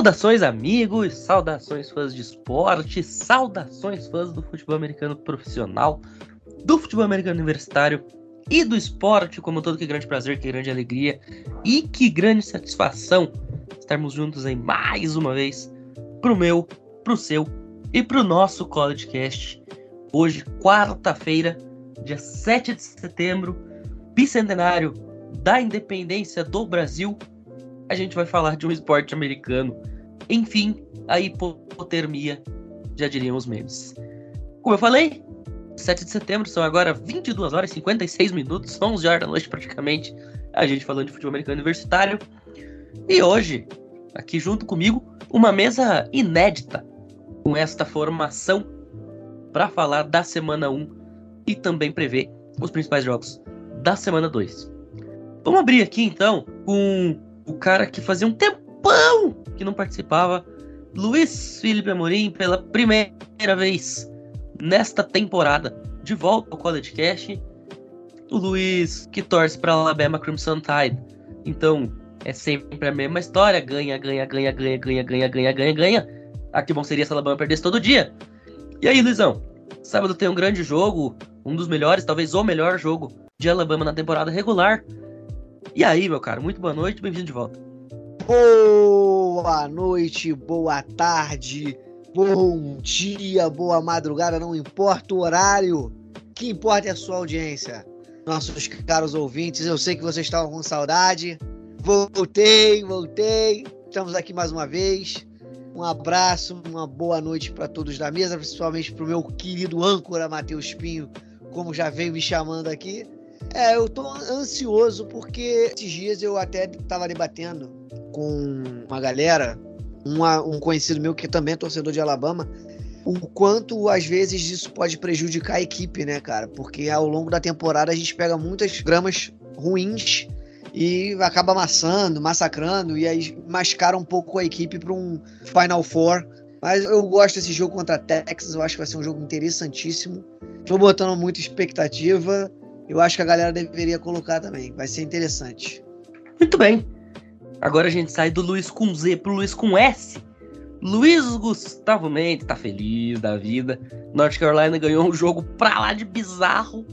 Saudações, amigos, saudações, fãs de esporte, saudações, fãs do futebol americano profissional, do futebol americano universitário e do esporte, como todo. Que grande prazer, que grande alegria e que grande satisfação estarmos juntos aí mais uma vez pro meu, pro seu e pro nosso College Cast. Hoje, quarta-feira, dia 7 de setembro, bicentenário da independência do Brasil a gente vai falar de um esporte americano. Enfim, a hipotermia, já diriam os memes. Como eu falei, 7 de setembro, são agora 22 horas e 56 minutos, 11 horas da noite praticamente, a gente falando de futebol americano universitário. E hoje, aqui junto comigo, uma mesa inédita com esta formação para falar da semana 1 e também prever os principais jogos da semana 2. Vamos abrir aqui então com o cara que fazia um tempão que não participava, Luiz Felipe Amorim, pela primeira vez nesta temporada, de volta ao College Cash. O Luiz que torce para Alabama Crimson Tide. Então, é sempre a mesma história, ganha, ganha, ganha, ganha, ganha, ganha, ganha, ganha, ganha. Ah, que bom seria se a Alabama perdesse todo dia. E aí, Luizão? Sábado tem um grande jogo, um dos melhores, talvez o melhor jogo de Alabama na temporada regular. E aí, meu cara, muito boa noite, bem-vindo de volta. Boa noite, boa tarde, bom dia, boa madrugada, não importa o horário, o que importa é a sua audiência. Nossos caros ouvintes, eu sei que vocês estavam com saudade. Voltei, voltei. Estamos aqui mais uma vez. Um abraço, uma boa noite para todos da mesa, principalmente para o meu querido âncora Matheus Pinho, como já veio me chamando aqui. É, eu tô ansioso porque esses dias eu até tava debatendo com uma galera, uma, um conhecido meu que também é torcedor de Alabama, o quanto às vezes isso pode prejudicar a equipe, né, cara? Porque ao longo da temporada a gente pega muitas gramas ruins e acaba amassando, massacrando e aí mascara um pouco a equipe para um Final Four. Mas eu gosto desse jogo contra a Texas, eu acho que vai ser um jogo interessantíssimo. Tô botando muita expectativa eu acho que a galera deveria colocar também. Vai ser interessante. Muito bem. Agora a gente sai do Luiz com Z pro Luiz com S. Luiz Gustavo Mendes tá feliz da vida. North Carolina ganhou um jogo pra lá de bizarro.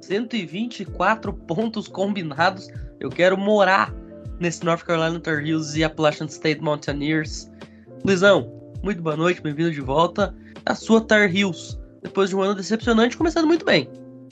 124 pontos combinados. Eu quero morar nesse North Carolina Tar Heels e Appalachian State Mountaineers. Luizão, muito boa noite, bem-vindo de volta à sua Tar Heels. Depois de um ano decepcionante, começando muito bem.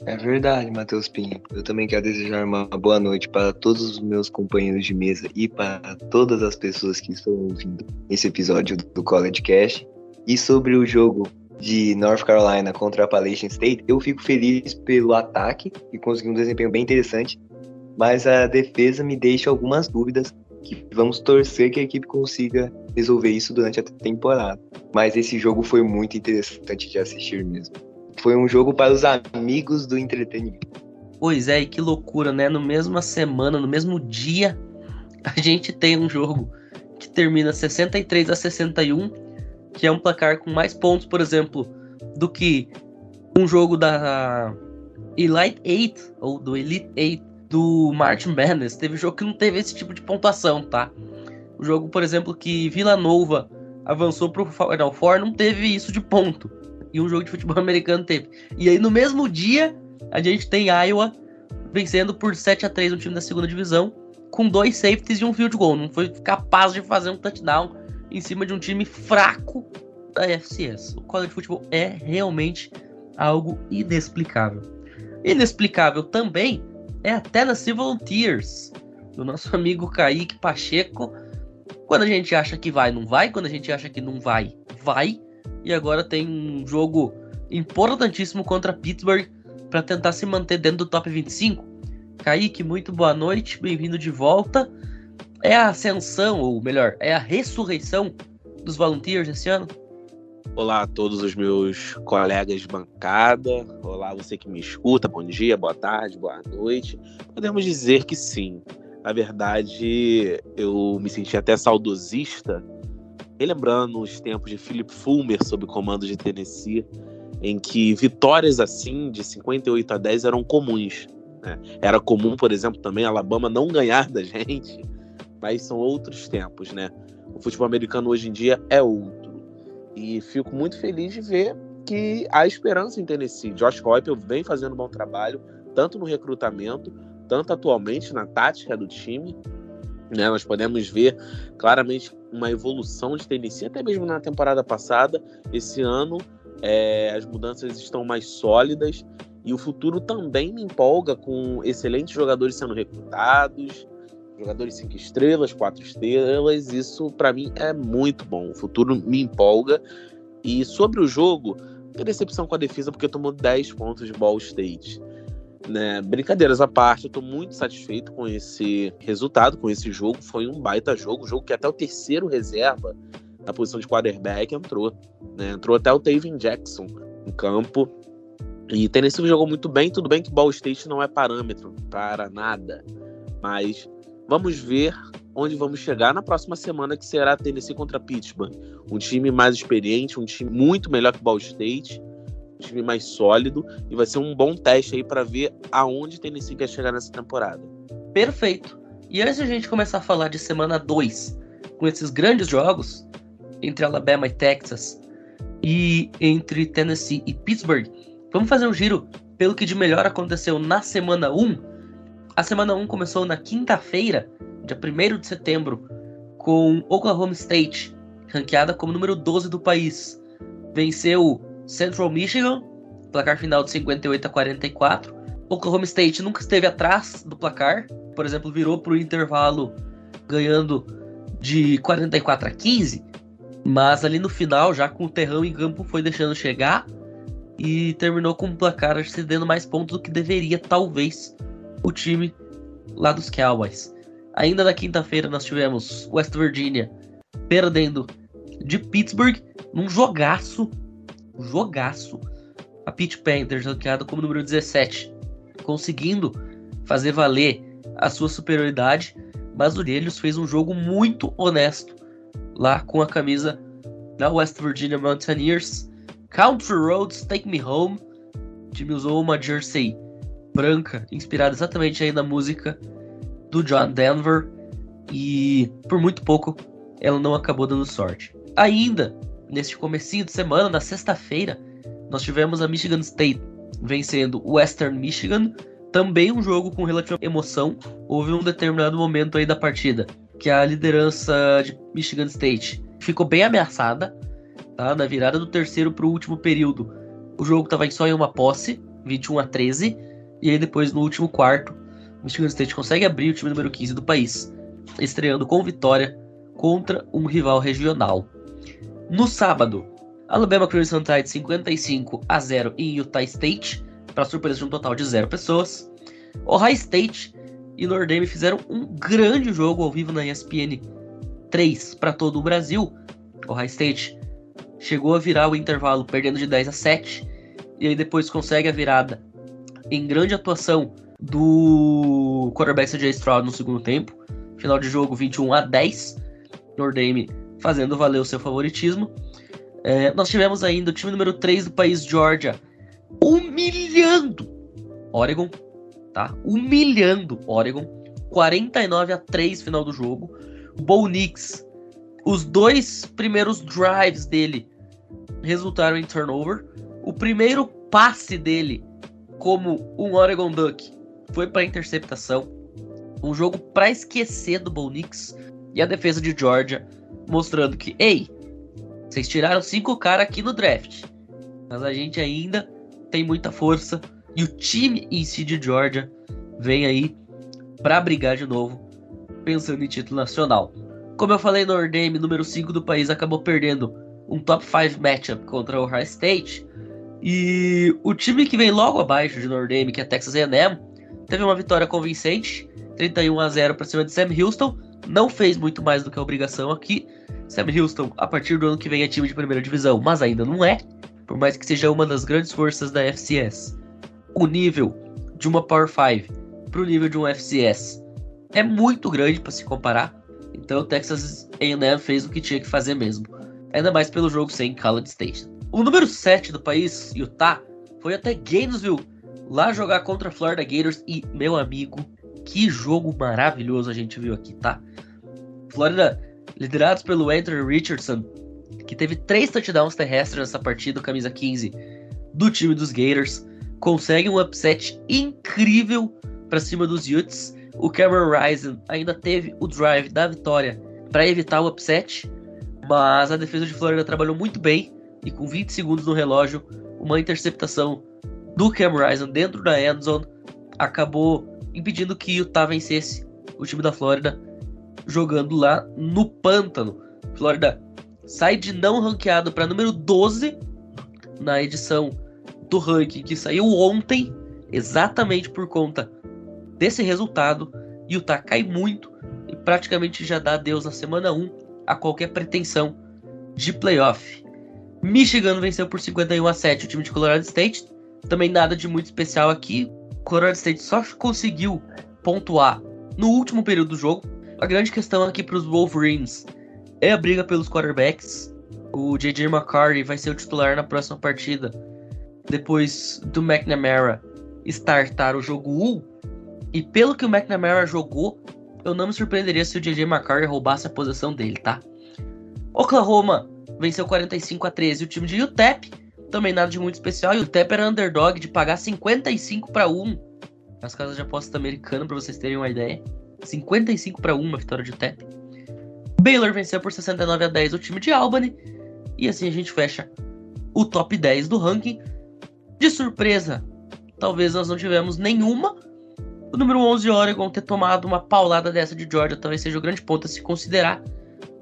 É verdade, Matheus Pinho. Eu também quero desejar uma boa noite para todos os meus companheiros de mesa e para todas as pessoas que estão ouvindo esse episódio do College Cash. E sobre o jogo de North Carolina contra a Appalachian State, eu fico feliz pelo ataque, que conseguiu um desempenho bem interessante, mas a defesa me deixa algumas dúvidas que vamos torcer que a equipe consiga resolver isso durante a temporada. Mas esse jogo foi muito interessante de assistir mesmo. Foi um jogo para os amigos do entretenimento. Pois é, e que loucura, né? No mesma semana, no mesmo dia, a gente tem um jogo que termina 63 a 61, que é um placar com mais pontos, por exemplo, do que um jogo da Elite 8 ou do Elite 8 do Martin Madness. Teve jogo que não teve esse tipo de pontuação, tá? O jogo, por exemplo, que Vila Nova avançou pro Final Four não teve isso de ponto e um jogo de futebol americano teve. E aí no mesmo dia, a gente tem Iowa vencendo por 7 a 3 no time da segunda divisão, com dois safeties e um field goal. Não foi capaz de fazer um touchdown em cima de um time fraco da FCS. O college de futebol é realmente algo inexplicável. Inexplicável também é a Tennessee Volunteers, do nosso amigo Kaique Pacheco. Quando a gente acha que vai, não vai. Quando a gente acha que não vai, vai e agora tem um jogo importantíssimo contra Pittsburgh para tentar se manter dentro do top 25. Kaique, muito boa noite, bem-vindo de volta. É a ascensão, ou melhor, é a ressurreição dos Volunteers esse ano? Olá a todos os meus colegas de bancada. Olá você que me escuta. Bom dia, boa tarde, boa noite. Podemos dizer que sim. Na verdade, eu me senti até saudosista relembrando os tempos de Philip Fulmer sob comando de Tennessee, em que vitórias assim, de 58 a 10, eram comuns. Né? Era comum, por exemplo, também Alabama não ganhar da gente, mas são outros tempos, né? O futebol americano hoje em dia é outro. E fico muito feliz de ver que há esperança em Tennessee. Josh Heupel vem fazendo um bom trabalho, tanto no recrutamento, tanto atualmente na tática do time. Né, nós podemos ver claramente uma evolução de Tennessee, até mesmo na temporada passada. Esse ano, é, as mudanças estão mais sólidas e o futuro também me empolga com excelentes jogadores sendo recrutados, jogadores cinco estrelas, quatro estrelas. Isso para mim é muito bom. O futuro me empolga. E sobre o jogo, decepção com a defesa porque tomou 10 pontos de Ball State. Né? Brincadeiras à parte, eu tô muito satisfeito com esse resultado, com esse jogo. Foi um baita jogo, jogo que até o terceiro reserva na posição de quarterback entrou. Né? Entrou até o Tavin Jackson em campo. E Tennessee jogou muito bem, tudo bem que Ball State não é parâmetro para nada. Mas vamos ver onde vamos chegar na próxima semana, que será Tennessee contra Pittsburgh. Um time mais experiente, um time muito melhor que Ball State um time mais sólido e vai ser um bom teste aí para ver aonde Tennessee quer chegar nessa temporada. Perfeito. E antes de a gente começar a falar de semana 2, com esses grandes jogos entre Alabama e Texas e entre Tennessee e Pittsburgh, vamos fazer um giro pelo que de melhor aconteceu na semana 1. A semana 1 começou na quinta-feira, dia 1 de setembro, com Oklahoma State, ranqueada como número 12 do país. Venceu Central Michigan, placar final de 58 a 44. Oklahoma State nunca esteve atrás do placar, por exemplo, virou para o intervalo ganhando de 44 a 15, mas ali no final, já com o terrão em campo, foi deixando chegar e terminou com o placar cedendo mais pontos do que deveria, talvez, o time lá dos Cowboys. Ainda na quinta-feira nós tivemos West Virginia perdendo de Pittsburgh num jogaço jogaço. A Pitt Panthers, ranqueada como número 17, conseguindo fazer valer a sua superioridade, mas o Delhos fez um jogo muito honesto lá com a camisa da West Virginia Mountaineers. Country Roads Take Me Home. O time usou uma jersey branca, inspirada exatamente aí na música do John Denver. E por muito pouco ela não acabou dando sorte. Ainda neste comecinho de semana, na sexta-feira, nós tivemos a Michigan State vencendo Western Michigan, também um jogo com relativa emoção. Houve um determinado momento aí da partida que a liderança de Michigan State ficou bem ameaçada, tá? Na virada do terceiro para o último período, o jogo estava só em uma posse, 21 a 13, e aí depois no último quarto, Michigan State consegue abrir o time número 15 do país, estreando com vitória contra um rival regional. No sábado, Alabama Crimson Tide 55 a 0 em Utah State, para surpresa de um total de zero pessoas. Ohio State e Notre Dame fizeram um grande jogo ao vivo na ESPN 3 para todo o Brasil. Ohio State chegou a virar o intervalo perdendo de 10 a 7 e aí depois consegue a virada em grande atuação do quarterback CJ Stroud no segundo tempo. Final de jogo 21 a 10. Notre Dame fazendo valer o seu favoritismo. É, nós tivemos ainda o time número 3 do país, Georgia, humilhando Oregon, tá? Humilhando Oregon. 49 a 3 final do jogo. Bo Nix, os dois primeiros drives dele resultaram em turnover. O primeiro passe dele como um Oregon Duck foi para interceptação. Um jogo para esquecer do Bo Nix. E a defesa de Georgia mostrando que, ei, vocês tiraram cinco caras aqui no draft, mas a gente ainda tem muita força e o time em si de Georgia vem aí para brigar de novo, pensando em título nacional. Como eu falei, Notre Dame, número 5 do país, acabou perdendo um top 5 matchup contra o Ohio State. E o time que vem logo abaixo de Notre Dame, que é Texas A&M, teve uma vitória convincente, 31 a 0 para cima de Sam Houston, não fez muito mais do que a obrigação aqui. Sam Houston, a partir do ano que vem, é time de primeira divisão, mas ainda não é, por mais que seja uma das grandes forças da FCS. O nível de uma Power 5 para o nível de um FCS é muito grande para se comparar, então o Texas A&M fez o que tinha que fazer mesmo, ainda mais pelo jogo sem College Station. O número 7 do país, Utah, foi até Gainesville lá jogar contra a Florida Gators e, meu amigo, que jogo maravilhoso a gente viu aqui, tá? Flórida liderados pelo Andrew Richardson, que teve três touchdowns terrestres nessa partida, camisa 15 do time dos Gators, consegue um upset incrível para cima dos Utes. O Cameron Rising ainda teve o drive da vitória para evitar o upset, mas a defesa de Florida trabalhou muito bem e com 20 segundos no relógio, uma interceptação do Cameron Rising dentro da endzone acabou impedindo que Utah vencesse o time da Flórida jogando lá no pântano. Flórida sai de não ranqueado para número 12 na edição do ranking que saiu ontem, exatamente por conta desse resultado. Utah cai muito e praticamente já dá adeus na semana 1 a qualquer pretensão de playoff. Michigan venceu por 51 a 7 o time de Colorado State. Também nada de muito especial aqui. Colorado State só conseguiu pontuar no último período do jogo. A grande questão aqui para os Wolverines é a briga pelos quarterbacks. O J.J. McCarthy vai ser o titular na próxima partida, depois do McNamara startar o jogo 1. E pelo que o McNamara jogou, eu não me surpreenderia se o J.J. McCarthy roubasse a posição dele, tá? Oklahoma venceu 45 a 13 o time de UTEP também nada de muito especial. E o Tep era underdog de pagar 55 para 1 nas casas de aposta americana, para vocês terem uma ideia. 55 para 1 a vitória de Tep. Baylor venceu por 69 a 10 o time de Albany. E assim a gente fecha o top 10 do ranking. De surpresa, talvez nós não tivemos nenhuma. O número 11 Oregon ter tomado uma paulada dessa de Georgia talvez seja o grande ponto a se considerar.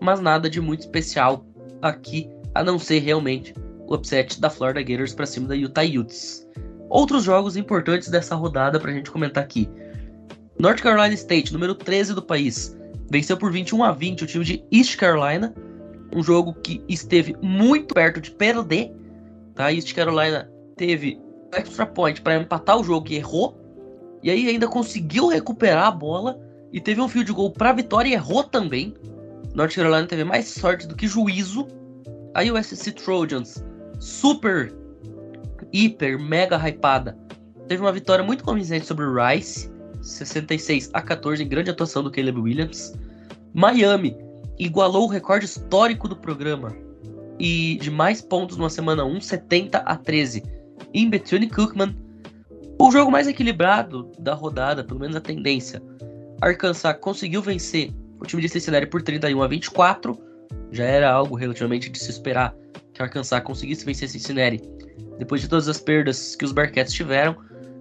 Mas nada de muito especial aqui, a não ser realmente o upset da Florida Gators para cima da Utah Utes. Outros jogos importantes dessa rodada para a gente comentar aqui. North Carolina State, número 13 do país, venceu por 21 a 20 o time de East Carolina, um jogo que esteve muito perto de perder. Tá? East Carolina teve extra point para empatar o jogo e errou, e aí ainda conseguiu recuperar a bola e teve um field goal para vitória e errou também. North Carolina teve mais sorte do que juízo. A USC Trojans super, hiper, mega hypada. Teve uma vitória muito convincente sobre o Rice, 66 a 14, em grande atuação do Caleb Williams. Miami igualou o recorde histórico do programa e de mais pontos numa semana 1, 70 a 13, em Bethune Cookman. O jogo mais equilibrado da rodada, pelo menos a tendência. Arkansas conseguiu vencer o time de Cincinnati por 31 a 24. Já era algo relativamente de se esperar que Arkansas conseguisse vencer Cincinnati depois de todas as perdas que os Bearcats tiveram.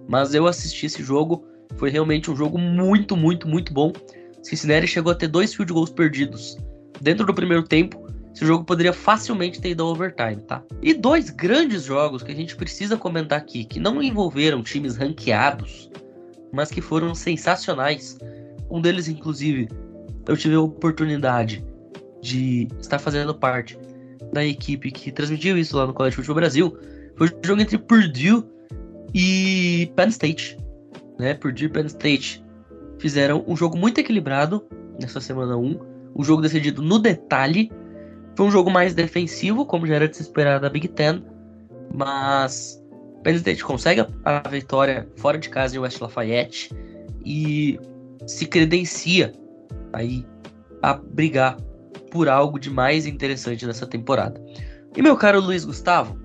Mas eu assisti esse jogo, foi realmente um jogo muito, muito, muito bom. Cincinnati chegou a ter dois field goals perdidos dentro do primeiro tempo. Esse jogo poderia facilmente ter ido ao overtime, tá? E dois grandes jogos que a gente precisa comentar aqui, que não envolveram times ranqueados, mas que foram sensacionais. Um deles, inclusive, eu tive a oportunidade de estar fazendo parte da equipe que transmitiu isso lá no College Football Brasil foi o jogo entre Purdue e Penn State. Né? Purdue e Penn State fizeram um jogo muito equilibrado nessa semana 1. Um jogo decidido no detalhe. Foi um jogo mais defensivo, como já era de se esperar da Big Ten. Mas Penn State consegue a vitória fora de casa em West Lafayette e se credencia aí a brigar por algo de mais interessante nessa temporada. E meu caro Luiz Gustavo,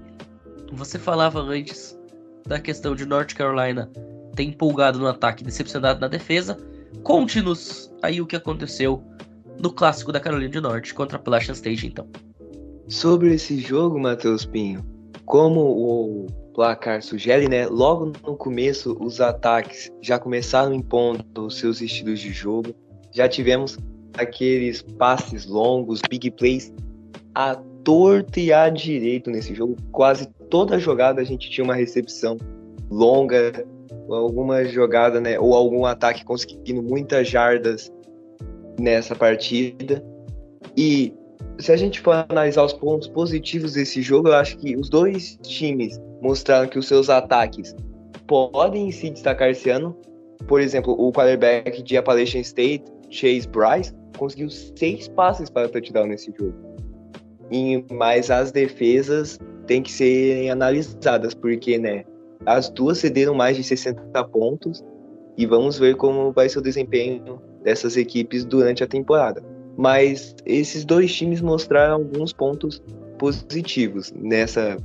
você falava antes da questão de North Carolina ter empolgado no ataque decepcionado na defesa. Conte-nos aí o que aconteceu no clássico da Carolina do Norte contra a Appalachian State, então. Sobre esse jogo, Matheus Pinho, como o placar sugere, né? Logo no começo, os ataques já começaram impondo os seus estilos de jogo. Já tivemos aqueles passes longos, big plays à torta e à direito nesse jogo. Quase toda jogada a gente tinha uma recepção longa, alguma jogada, né, ou algum ataque conseguindo muitas jardas nessa partida. E se a gente for analisar os pontos positivos desse jogo, eu acho que os dois times mostraram que os seus ataques podem se destacar esse ano. Por exemplo, o quarterback de Appalachian State, Chase Bryce, conseguiu seis passes para touchdown nesse jogo. E, mas as defesas têm que serem analisadas, porque né, as duas cederam mais de 60 pontos e vamos ver como vai ser o desempenho dessas equipes durante a temporada. mas esses dois times mostraram alguns pontos positivos nessa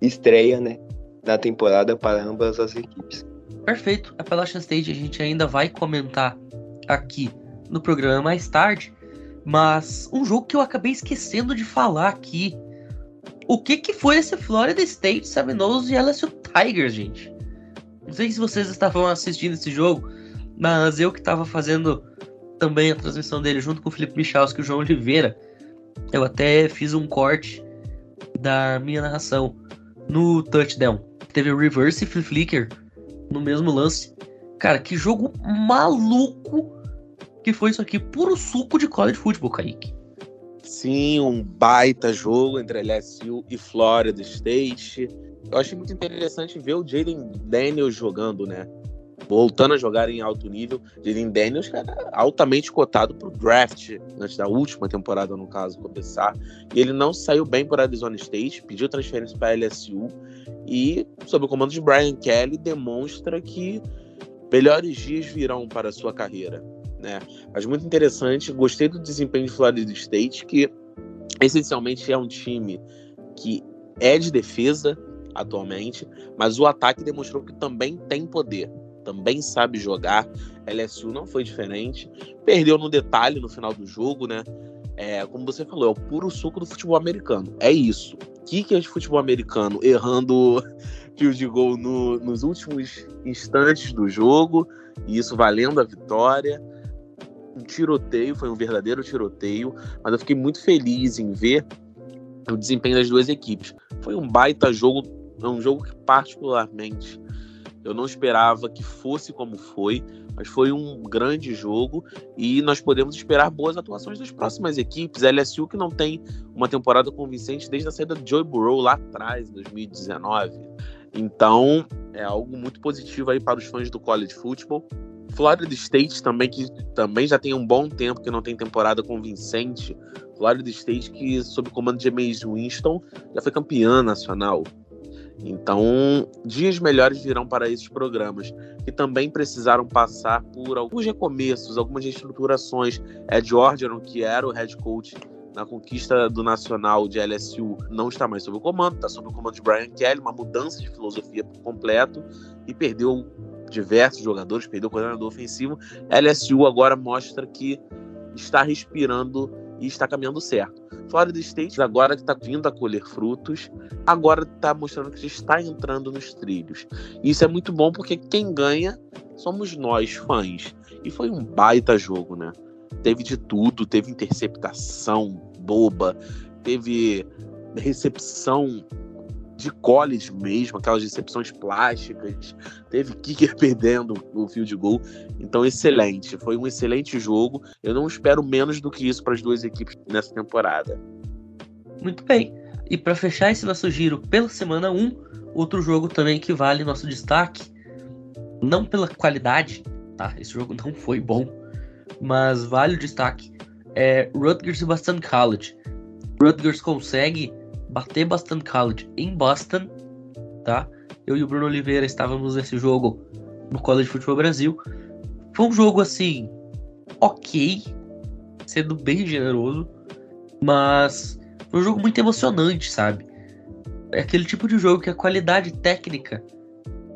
estreia, né, da temporada para ambas as equipes. Perfeito. Appalachian State a gente ainda vai comentar aqui no programa mais tarde, mas um jogo que eu acabei esquecendo de falar aqui. O que que foi esse Florida State Seminoles e LSU Tigers, gente? Não sei se vocês estavam assistindo esse jogo, mas eu que estava fazendo também a transmissão dele junto com o Felipe Michalski e o João Oliveira, eu até fiz um corte da minha narração no touchdown. Teve reverse flip flicker no mesmo lance. Cara, que jogo maluco que foi isso aqui. Puro suco de college football, Kaique. Sim, um baita jogo entre LSU e Florida State. Eu achei muito interessante ver o Jaden Daniels jogando, né? Voltando a jogar em alto nível. Jaden Daniels, cara, altamente cotado para o draft, antes da última temporada, no caso, começar. E ele não saiu bem por Arizona State, pediu transferência para LSU. E, sob o comando de Brian Kelly, demonstra que melhores dias virão para a sua carreira. Né? Mas muito interessante, gostei do desempenho de Florida State, que essencialmente é um time que é de defesa atualmente, mas o ataque demonstrou que também tem poder, também sabe jogar. LSU não foi diferente, perdeu no detalhe no final do jogo, né? É, como você falou, é o puro suco do futebol americano. É isso. Kickers de futebol americano errando field de gol no, nos últimos instantes do jogo, e isso valendo a vitória. Um tiroteio, foi um verdadeiro tiroteio, mas eu fiquei muito feliz em ver o desempenho das duas equipes. Foi um baita jogo, um jogo que particularmente eu não esperava que fosse como foi, mas foi um grande jogo e nós podemos esperar boas atuações das próximas equipes. A LSU que não tem uma temporada convincente desde a saída de Joy Burrow lá atrás, em 2019. Então, é algo muito positivo aí para os fãs do college football. Florida State também que também já tem um bom tempo que não tem temporada convincente. Florida State que sob o comando de James Winston já foi campeã nacional. Então, dias melhores virão para esses programas, que também precisaram passar por alguns recomeços, algumas reestruturações. Ed Orgeron, que era o head coach na conquista do Nacional de LSU, não está mais sob o comando, está sob o comando de Brian Kelly, uma mudança de filosofia por completo, e perdeu diversos jogadores, perdeu o coordenador ofensivo. LSU agora mostra que está respirando e está caminhando certo. Florida State, agora que está vindo a colher frutos, agora está mostrando que está entrando nos trilhos. Isso é muito bom porque quem ganha somos nós, fãs. E foi um baita jogo, né? Teve de tudo, teve interceptação boba, teve recepção de college mesmo, aquelas recepções plásticas, teve kicker perdendo o field goal. Então, excelente. Foi um excelente jogo. Eu não espero menos do que isso para as duas equipes nessa temporada. Muito bem. E para fechar esse nosso giro pela semana 1, outro jogo também que vale nosso destaque, não pela qualidade, tá? Esse jogo não foi bom, mas vale o destaque. É Rutgers e Boston College. Rutgers consegue bater Boston College em Boston, tá? Eu e o Bruno Oliveira estávamos nesse jogo no College Futebol Brasil. Foi um jogo assim, ok, sendo bem generoso, mas foi um jogo muito emocionante, sabe? É aquele tipo de jogo que a qualidade técnica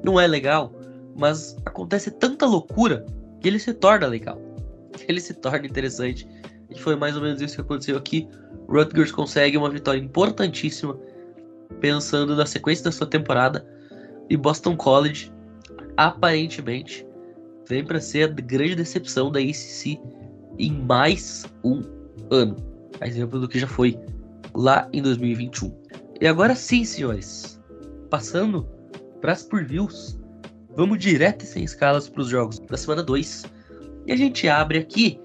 não é legal, mas acontece tanta loucura que ele se torna legal, ele se torna interessante. E foi mais ou menos isso que aconteceu aqui. Rutgers consegue uma vitória importantíssima, pensando na sequência da sua temporada. E Boston College, aparentemente, vem para ser a grande decepção da ACC em mais um ano. A exemplo do que já foi lá em 2021. E agora sim, senhores, passando para as previews, vamos direto e sem escalas para os jogos da semana 2. E a gente abre aqui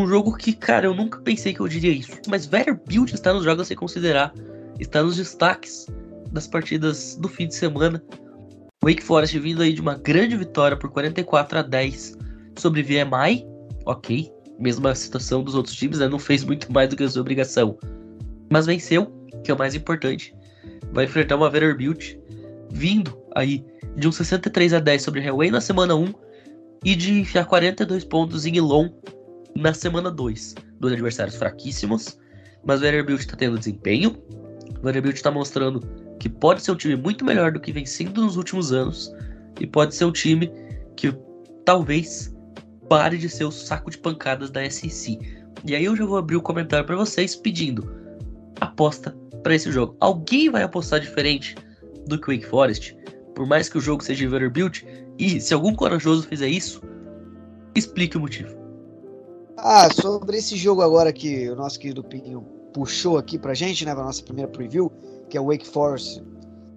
um jogo que, cara, eu nunca pensei que eu diria isso. Mas Vanderbilt está nos jogos a se considerar. Está nos destaques das partidas do fim de semana. Wake Forest vindo aí de uma grande vitória por 44 a 10 sobre VMI. Ok, mesma situação dos outros times, né? Não fez muito mais do que a sua obrigação. Mas venceu, que é o mais importante. Vai enfrentar uma Vanderbilt vindo aí de um 63 a 10 sobre Hellway na semana 1 e de enfiar 42 pontos em Elon na semana 2. dois adversários fraquíssimos, mas o Vanderbilt está tendo desempenho. O Vanderbilt está mostrando que pode ser um time muito melhor do que vem sendo nos últimos anos e pode ser um time que talvez pare de ser o saco de pancadas da SEC. E aí eu já vou abrir o comentário para vocês pedindo aposta para esse jogo. Alguém vai apostar diferente do que o Wake Forest? Por mais que o jogo seja Vanderbilt, e se algum corajoso fizer isso, explique o motivo. Ah, sobre esse jogo agora que o nosso querido Pinho puxou aqui pra gente, né, pra nossa primeira preview, que é o Wake Forest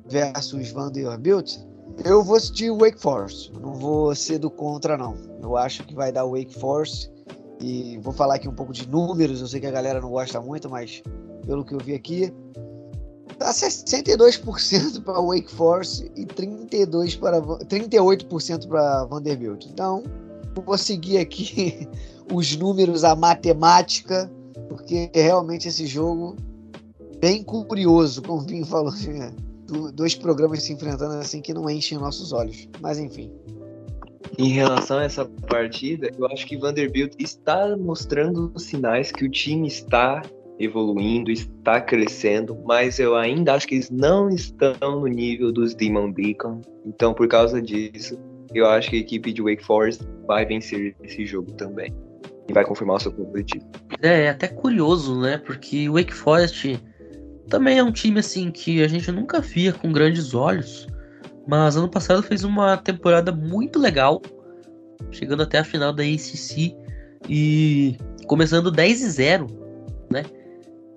versus Vanderbilt, eu vou assistir o Wake Forest. não vou ser do contra, não. Eu acho que vai dar o Wake Forest. E vou falar aqui um pouco de números. Eu sei que a galera não gosta muito, mas pelo que eu vi aqui, tá 62% para Wake Forest e 32 para 38% para Vanderbilt. Então, vou seguir aqui os números, a matemática, porque realmente esse jogo bem curioso, como o Vinho falou, né? dois programas se enfrentando assim que não enchem nossos olhos. Mas enfim. Em relação a essa partida, eu acho que Vanderbilt está mostrando sinais que o time está evoluindo, está crescendo, mas eu ainda acho que eles não estão no nível dos Demon Deacon. Então, por causa disso, eu acho que a equipe de Wake Forest vai vencer esse jogo também. E vai confirmar o seu objetivo. É, é até curioso, né? Porque o Wake Forest também é um time assim que a gente nunca via com grandes olhos. Mas ano passado fez uma temporada muito legal, chegando até a final da ACC e começando 10 e 0, né?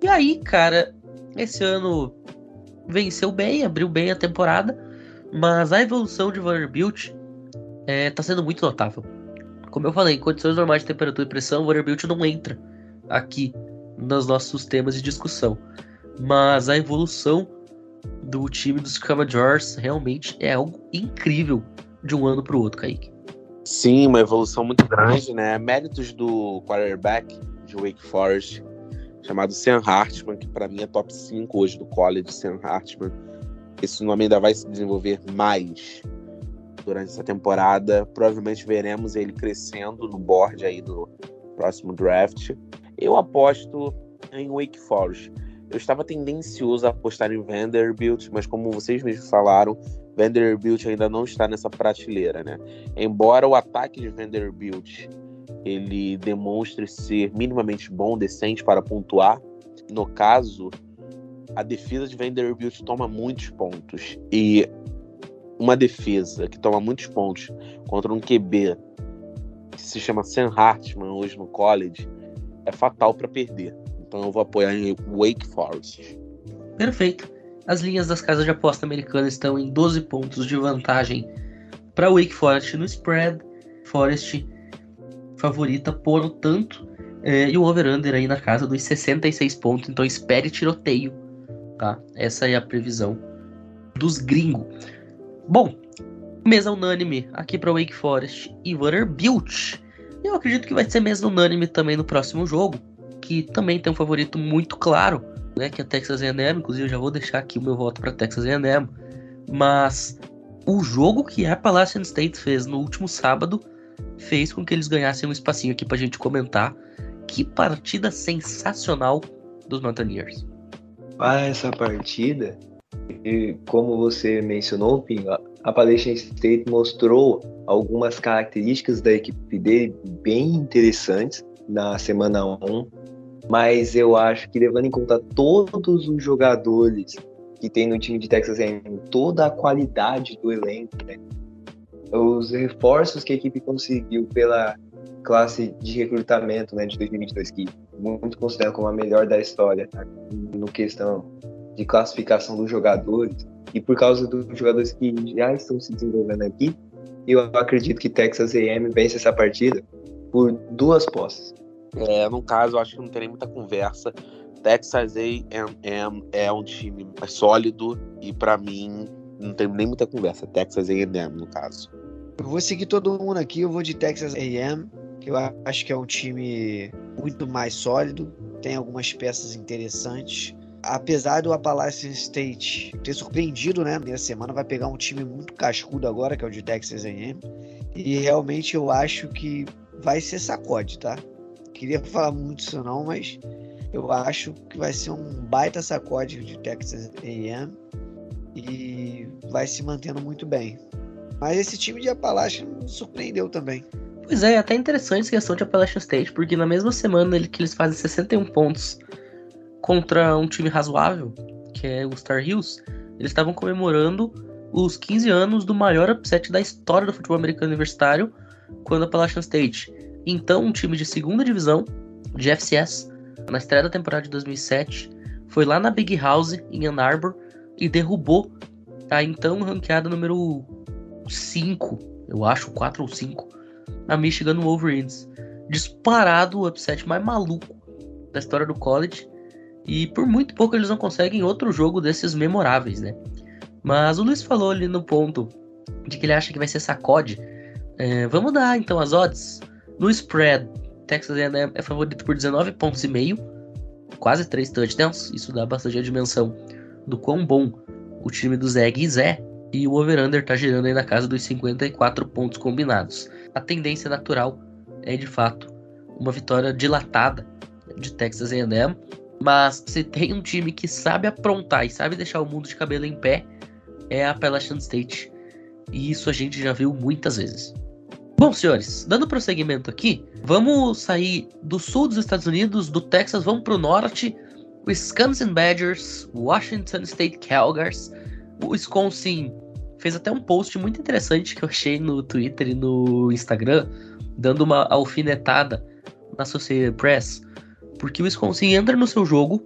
E aí, cara, esse ano venceu bem, abriu bem a temporada, mas a evolução de Vanderbilt é, tá sendo muito notável. Como eu falei, em condições normais de temperatura e pressão, o Vanderbilt não entra aqui nos nossos temas de discussão. Mas a evolução do time dos Commodores realmente é algo incrível de um ano para o outro, Kaique. Sim, uma evolução muito grande, né? Méritos do quarterback de Wake Forest, chamado Sam Hartman, que para mim é top 5 hoje do college, Sam Hartman. Esse nome ainda vai se desenvolver mais durante essa temporada. Provavelmente veremos ele crescendo no board aí do próximo draft. Eu aposto em Wake Forest. Eu estava tendencioso a apostar em Vanderbilt, mas como vocês mesmos falaram, Vanderbilt ainda não está nessa prateleira, né? Embora o ataque de Vanderbilt ele demonstre ser minimamente bom, decente para pontuar. No caso, a defesa de Vanderbilt toma muitos pontos. E uma defesa que toma muitos pontos contra um QB que se chama Sam Hartman hoje no college é fatal para perder. Então eu vou apoiar em Wake Forest. Perfeito. As linhas das casas de aposta americanas estão em 12 pontos de vantagem para Wake Forest no spread. Forest favorita, portanto, é, e o over-under aí na casa dos 66 pontos, então espere tiroteio, tá? Essa é a previsão dos gringos. Bom, mesa unânime aqui para Wake Forest e Vanderbilt. Eu acredito que vai ser mesa unânime também no próximo jogo, que também tem um favorito muito claro, né, que é Texas A&M, inclusive eu já vou deixar aqui o meu voto para Texas A&M, mas o jogo que a Appalachian State fez no último sábado fez com que eles ganhassem um espacinho aqui pra gente comentar. Que partida sensacional dos Mountaineers. Para essa partida, e como você mencionou, Pinho, a Appalachian State mostrou algumas características da equipe dele bem interessantes na semana 1, mas eu acho que levando em conta todos os jogadores que tem no time de Texas A&M, toda a qualidade do elenco, né? os reforços que a equipe conseguiu pela classe de recrutamento né, de 2022, que muito considero como a melhor da história, tá? no questão de classificação dos jogadores, e por causa dos jogadores que já estão se desenvolvendo aqui, eu acredito que Texas A&M vence essa partida por duas posses. É, no caso, eu acho que não tem nem muita conversa. Texas A&M é um time mais sólido e para mim não tem nem muita conversa. Texas A&M no caso. Eu vou seguir todo mundo aqui, eu vou de Texas A&M, que eu acho que é um time muito mais sólido, tem algumas peças interessantes. Apesar do Appalachian State ter surpreendido, né, nessa semana, vai pegar um time muito cascudo agora, que é o de Texas A&M. E realmente eu acho que vai ser sacode, tá? queria falar muito isso não, mas eu acho que vai ser um baita sacode de Texas A&M e vai se mantendo muito bem. Mas esse time de Appalachian surpreendeu também. Pois é, é até interessante essa questão de Appalachian State, porque na mesma semana que eles fazem 61 pontos contra um time razoável, que é o Star Hills, eles estavam comemorando os 15 anos do maior upset da história do futebol americano universitário, quando a Appalachian State, então um time de segunda divisão de FCS, na estreia da temporada de 2007, foi lá na Big House em Ann Arbor e derrubou a então ranqueada número 5, eu acho, 4 ou 5, a Michigan Wolverines. Disparado o upset mais maluco da história do college. E por muito pouco eles não conseguem outro jogo desses memoráveis, né? Mas o Luiz falou ali no ponto de que ele acha que vai ser sacode. É, vamos dar então as odds. No spread, Texas A&M é favorito por 19 pontos e meio, quase 3 touchdowns. Isso dá bastante a dimensão do quão bom o time do Zags é. E o over-under tá girando aí na casa dos 54 pontos combinados. A tendência natural é de fato uma vitória dilatada de Texas A&M, mas se tem um time que sabe aprontar e sabe deixar o mundo de cabelo em pé, é a Appalachian State. E isso a gente já viu muitas vezes. Bom, senhores, dando prosseguimento aqui, vamos sair do sul dos Estados Unidos, do Texas, vamos para o norte. Wisconsin Badgers, Washington State Calgars, o Wisconsin fez até um post muito interessante que eu achei no Twitter e no Instagram, dando uma alfinetada na Associated Press, porque o Wisconsin entra no seu jogo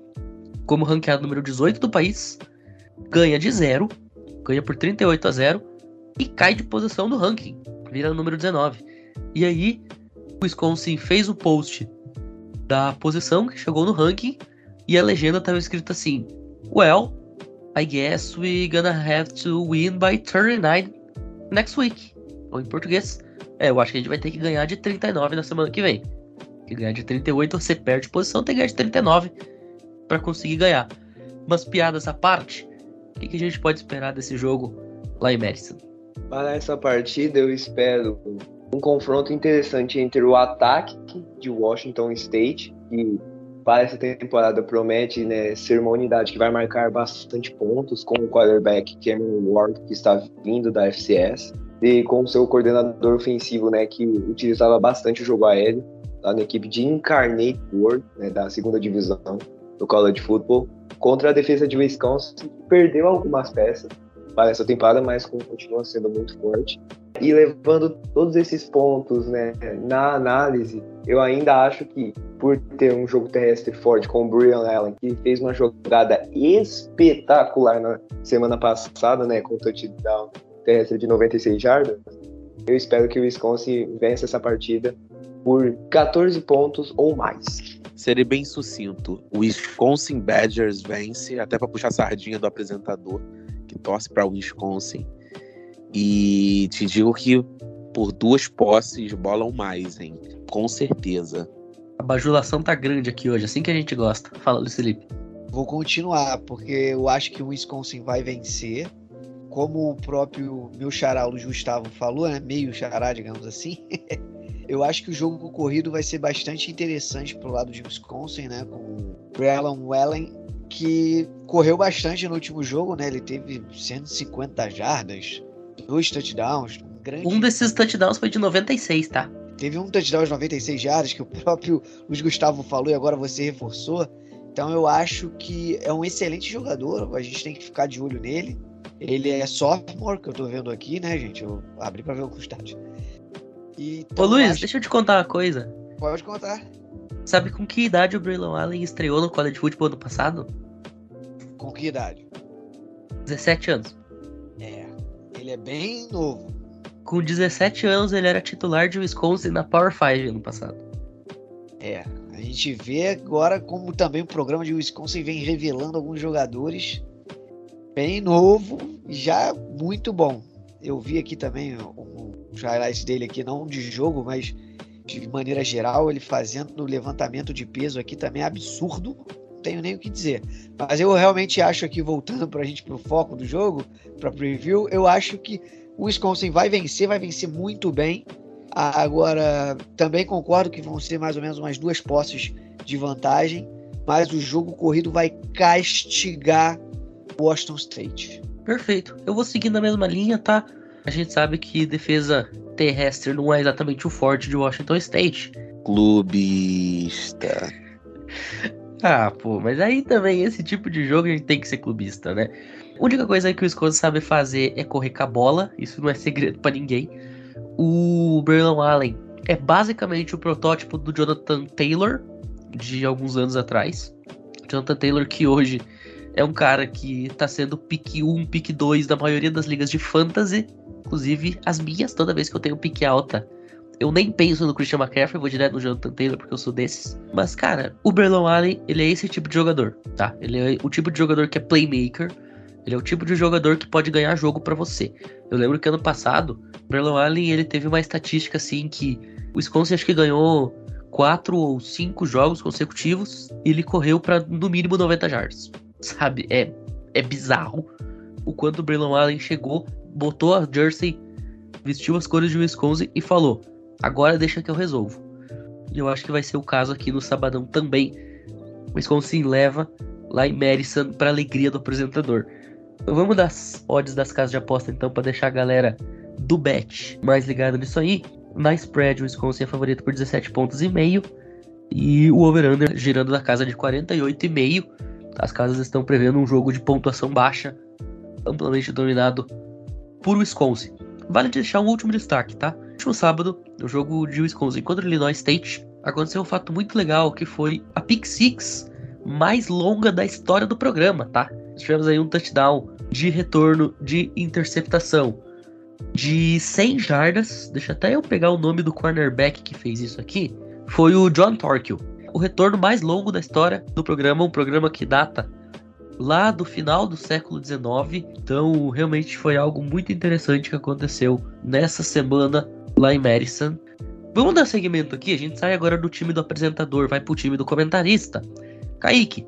como ranqueado número 18 do país, ganha de zero, ganha por 38 a 0 e cai de posição no ranking, vira número 19. E aí, o Wisconsin fez o post da posição que chegou no ranking e a legenda estava escrita assim: Well, I guess we gonna have to win by 39 next week. Ou em português, é, eu acho que a gente vai ter que ganhar de 39 na semana que vem. Que ganhar de 38 você perde posição, tem que ganhar de 39 para conseguir ganhar. Mas piadas à parte, o que, que, a gente pode esperar desse jogo lá em Madison? Para essa partida, eu espero um confronto interessante entre o ataque de Washington State, que para essa temporada promete né, ser uma unidade que vai marcar bastante pontos com o quarterback Cameron Ward, que está vindo da FCS, e com o seu coordenador ofensivo, né, que utilizava bastante o jogo aéreo, lá na equipe de Incarnate Ward, né, da segunda divisão do college football, contra a defesa de Wisconsin, perdeu algumas peças para essa temporada, mas continua sendo muito forte. E levando todos esses pontos né, na análise, eu ainda acho que por ter um jogo terrestre forte com o Brian Allen, que fez uma jogada espetacular na semana passada, né, com o touchdown terrestre de 96 jardas, eu espero que o Wisconsin vença essa partida por 14 pontos ou mais. Serei bem sucinto. O Wisconsin Badgers vence, até para puxar a sardinha do apresentador, que torce para o Wisconsin. E te digo que por duas posses bolam mais, hein? Com certeza. A bajulação tá grande aqui hoje, assim que a gente gosta. Fala, Luiz Felipe. Vou continuar, porque eu acho que o Wisconsin vai vencer. Como o próprio meu xará, Luiz Gustavo, falou, né? Meio xará, digamos assim. eu acho que o jogo corrido vai ser bastante interessante pro lado de Wisconsin, né? Com o Braylon Wellen, que correu bastante no último jogo, né? Ele teve 150 jardas, dois touchdowns. Um, grande... um desses touchdowns foi de 96, tá? Teve um touchdown de 96 jardas que o próprio Luiz Gustavo falou e agora você reforçou. Então eu acho que é um excelente jogador, a gente tem que ficar de olho nele. Ele é sophomore, que eu tô vendo aqui, né, gente? Eu abri pra ver o estádio. E, Ô Luiz, acho... deixa eu te contar uma coisa. Pode contar. Sabe com que idade o Braylon Allen estreou no college football ano passado? Com que idade? 17 anos. É, ele é bem novo. Com 17 anos ele era titular de Wisconsin na Power 5 ano passado. É, a gente vê agora como também o programa de Wisconsin vem revelando alguns jogadores bem novo e já muito bom. Eu vi aqui também os highlights dele aqui, não de jogo, mas de maneira geral, ele fazendo o levantamento de peso aqui também é absurdo. Não tenho nem o que dizer. Mas eu realmente acho aqui, voltando para a gente para o foco do jogo, para preview, eu acho que o Wisconsin vai vencer, vai vencer muito bem. Agora, também concordo que vão ser mais ou menos umas duas posses de vantagem, mas o jogo corrido vai castigar Washington State. Perfeito. Eu vou seguir na mesma linha, tá? A gente sabe que defesa terrestre não é exatamente o forte de Washington State. Clubista. ah, pô, mas aí também esse tipo de jogo a gente tem que ser clubista, né? A única coisa que o Wisconsin sabe fazer é correr com a bola, isso não é segredo para ninguém. O Braylon Allen é basicamente o protótipo do Jonathan Taylor de alguns anos atrás. Jonathan Taylor que hoje é um cara que tá sendo pick 1, pick 2 da maioria das ligas de fantasy, inclusive as minhas, toda vez que eu tenho pick alta. Eu nem penso no Christian McCaffrey, vou direto no Jonathan Taylor porque eu sou desses. Mas, cara, o Berlon Allen, ele é esse tipo de jogador, tá? Ele é o tipo de jogador que é playmaker. Ele é o tipo de jogador que pode ganhar jogo para você. Eu lembro que ano passado, o Berlon Allen, ele teve uma estatística assim que o Wisconsin acho que ganhou quatro ou cinco jogos consecutivos e ele correu para no mínimo 90 yards. Sabe? É, é bizarro o quanto o Braylon Allen chegou, botou a jersey, vestiu as cores de Wisconsin e falou: agora deixa que eu resolvo. E eu acho que vai ser o caso aqui no sabadão também. Wisconsin leva lá em Madison para alegria do apresentador. Então vamos das odds das casas de aposta então para deixar a galera do bet mais ligada nisso aí. Na spread, o Wisconsin é favorito por 17 pontos e meio. E o over-under girando na casa de 48,5. As casas estão prevendo um jogo de pontuação baixa, amplamente dominado por Wisconsin. Vale deixar um último destaque, tá? No último sábado, no jogo de Wisconsin contra Illinois State, aconteceu um fato muito legal que foi a pick six mais longa da história do programa, tá? Tivemos aí um touchdown de retorno de interceptação de 100 jardas. Deixa até eu pegar o nome do cornerback que fez isso aqui. Foi o John Torkel. O retorno mais longo da história do programa, um programa que data lá do final do século XIX. Então, realmente foi algo muito interessante que aconteceu nessa semana lá em Madison. Vamos dar seguimento aqui, a gente sai agora do time do apresentador, vai pro time do comentarista. Kaique,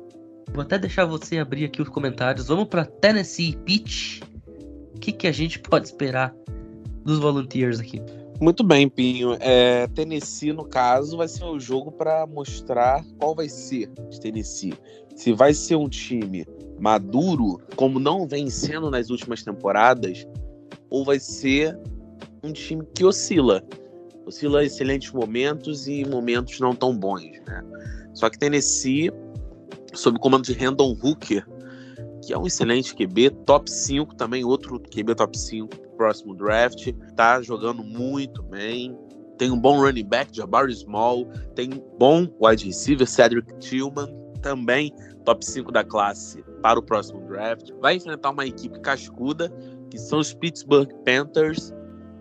vou até deixar você abrir aqui os comentários. Vamos para Tennessee Pitch. O que, que a gente pode esperar dos Volunteers aqui? Muito bem, Pinho. É, Tennessee, no caso, vai ser um jogo para mostrar qual vai ser de Tennessee. Se vai ser um time maduro, como não vem sendo nas últimas temporadas, ou vai ser um time que oscila. Oscila excelentes momentos e momentos não tão bons, né? Só que Tennessee, sob o comando de Randall Hooker, que é um excelente QB, top 5 também, outro QB top 5 próximo draft, tá jogando muito bem. Tem um bom running back, Jabari Small, tem bom wide receiver, Cedric Tillman, também top 5 da classe para o próximo draft. Vai enfrentar uma equipe cascuda, que são os Pittsburgh Panthers,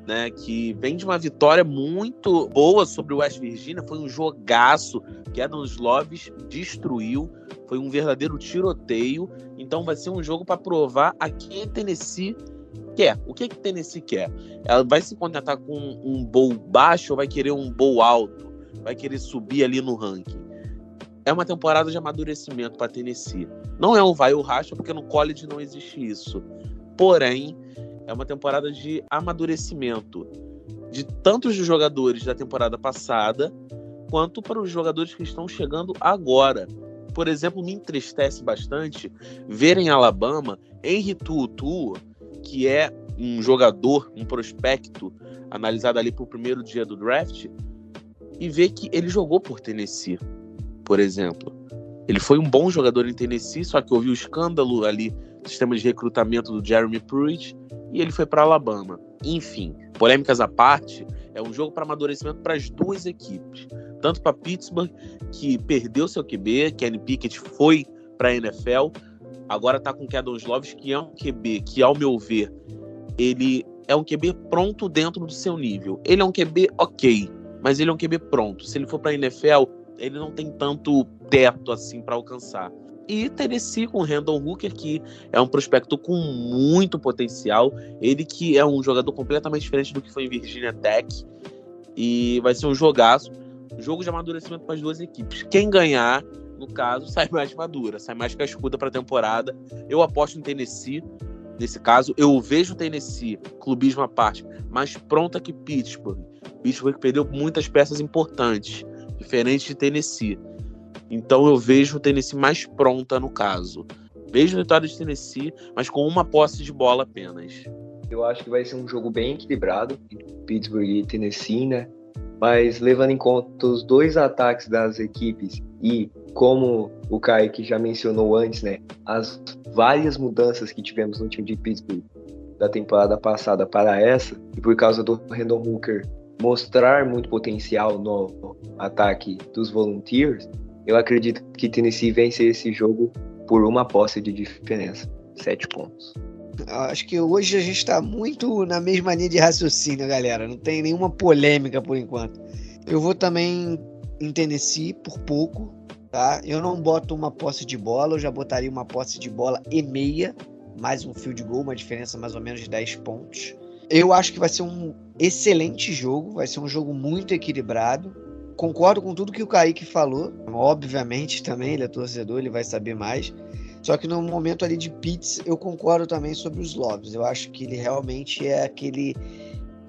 né, que vem de uma vitória muito boa sobre o West Virginia, foi um jogaço que Adam Slovis destruiu, foi um verdadeiro tiroteio, então vai ser um jogo para provar a quem Tennessee quer. O que que Tennessee quer? Ela vai se contentar com um bowl baixo ou vai querer um bowl alto? Vai querer subir ali no ranking? É uma temporada de amadurecimento para Tennessee. Não é um vai ou racha, porque no college não existe isso. Porém, é uma temporada de amadurecimento de tantos dos jogadores da temporada passada quanto para os jogadores que estão chegando agora. Por exemplo, me entristece bastante ver em Alabama Henry Tutu, que é um jogador, um prospecto analisado ali para o primeiro dia do draft, e ver que ele jogou por Tennessee, por exemplo. Ele foi um bom jogador em Tennessee, só que houve o escândalo ali do sistema de recrutamento do Jeremy Pruitt e ele foi para Alabama. Enfim, polêmicas à parte, é um jogo para amadurecimento para as duas equipes. Tanto para Pittsburgh, que perdeu seu QB, Kenny Pickett foi para a NFL, agora está com Kedon Slovis, que é um QB que, ao meu ver, ele é um QB pronto dentro do seu nível. Ele é um QB ok, mas ele é um QB pronto. Se ele for para a NFL, ele não tem tanto teto assim para alcançar. E Tennessee com Randall Hooker, que é um prospecto com muito potencial. Ele que é um jogador completamente diferente do que foi em Virginia Tech. E vai ser um jogaço. Jogo de amadurecimento para as duas equipes. Quem ganhar, no caso, sai mais madura, sai mais cascuda para a temporada. Eu aposto em Tennessee. nesse caso. Eu vejo o Tennessee, clubismo à parte, mais pronta que Pittsburgh. Pittsburgh perdeu muitas peças importantes, diferente de Tennessee. Então eu vejo o Tennessee mais pronta no caso. Vejo vitória de Tennessee, mas com uma posse de bola apenas. Eu acho que vai ser um jogo bem equilibrado entre Pittsburgh e Tennessee, né? Mas levando em conta os dois ataques das equipes e como o Kaique já mencionou antes, né? As várias mudanças que tivemos no time de Pittsburgh da temporada passada para essa, e por causa do Randall Hooker mostrar muito potencial no ataque dos Volunteers, eu acredito que Tennessee vence esse jogo por uma posse de diferença. Sete pontos. Acho que hoje a gente está muito na mesma linha de raciocínio, galera. Não tem nenhuma polêmica por enquanto. Eu vou também em Tennessee por pouco, tá? Eu não boto uma posse de bola, eu já botaria uma posse de bola e meia, mais um field goal, uma diferença mais ou menos de 10 pontos. Eu acho que vai ser um excelente jogo, vai ser um jogo muito equilibrado. Concordo com tudo que o Kaique falou. Obviamente também, ele é torcedor, ele vai saber mais. Só que no momento ali de Pitts, eu concordo também sobre os Lobs. Eu acho que ele realmente é aquele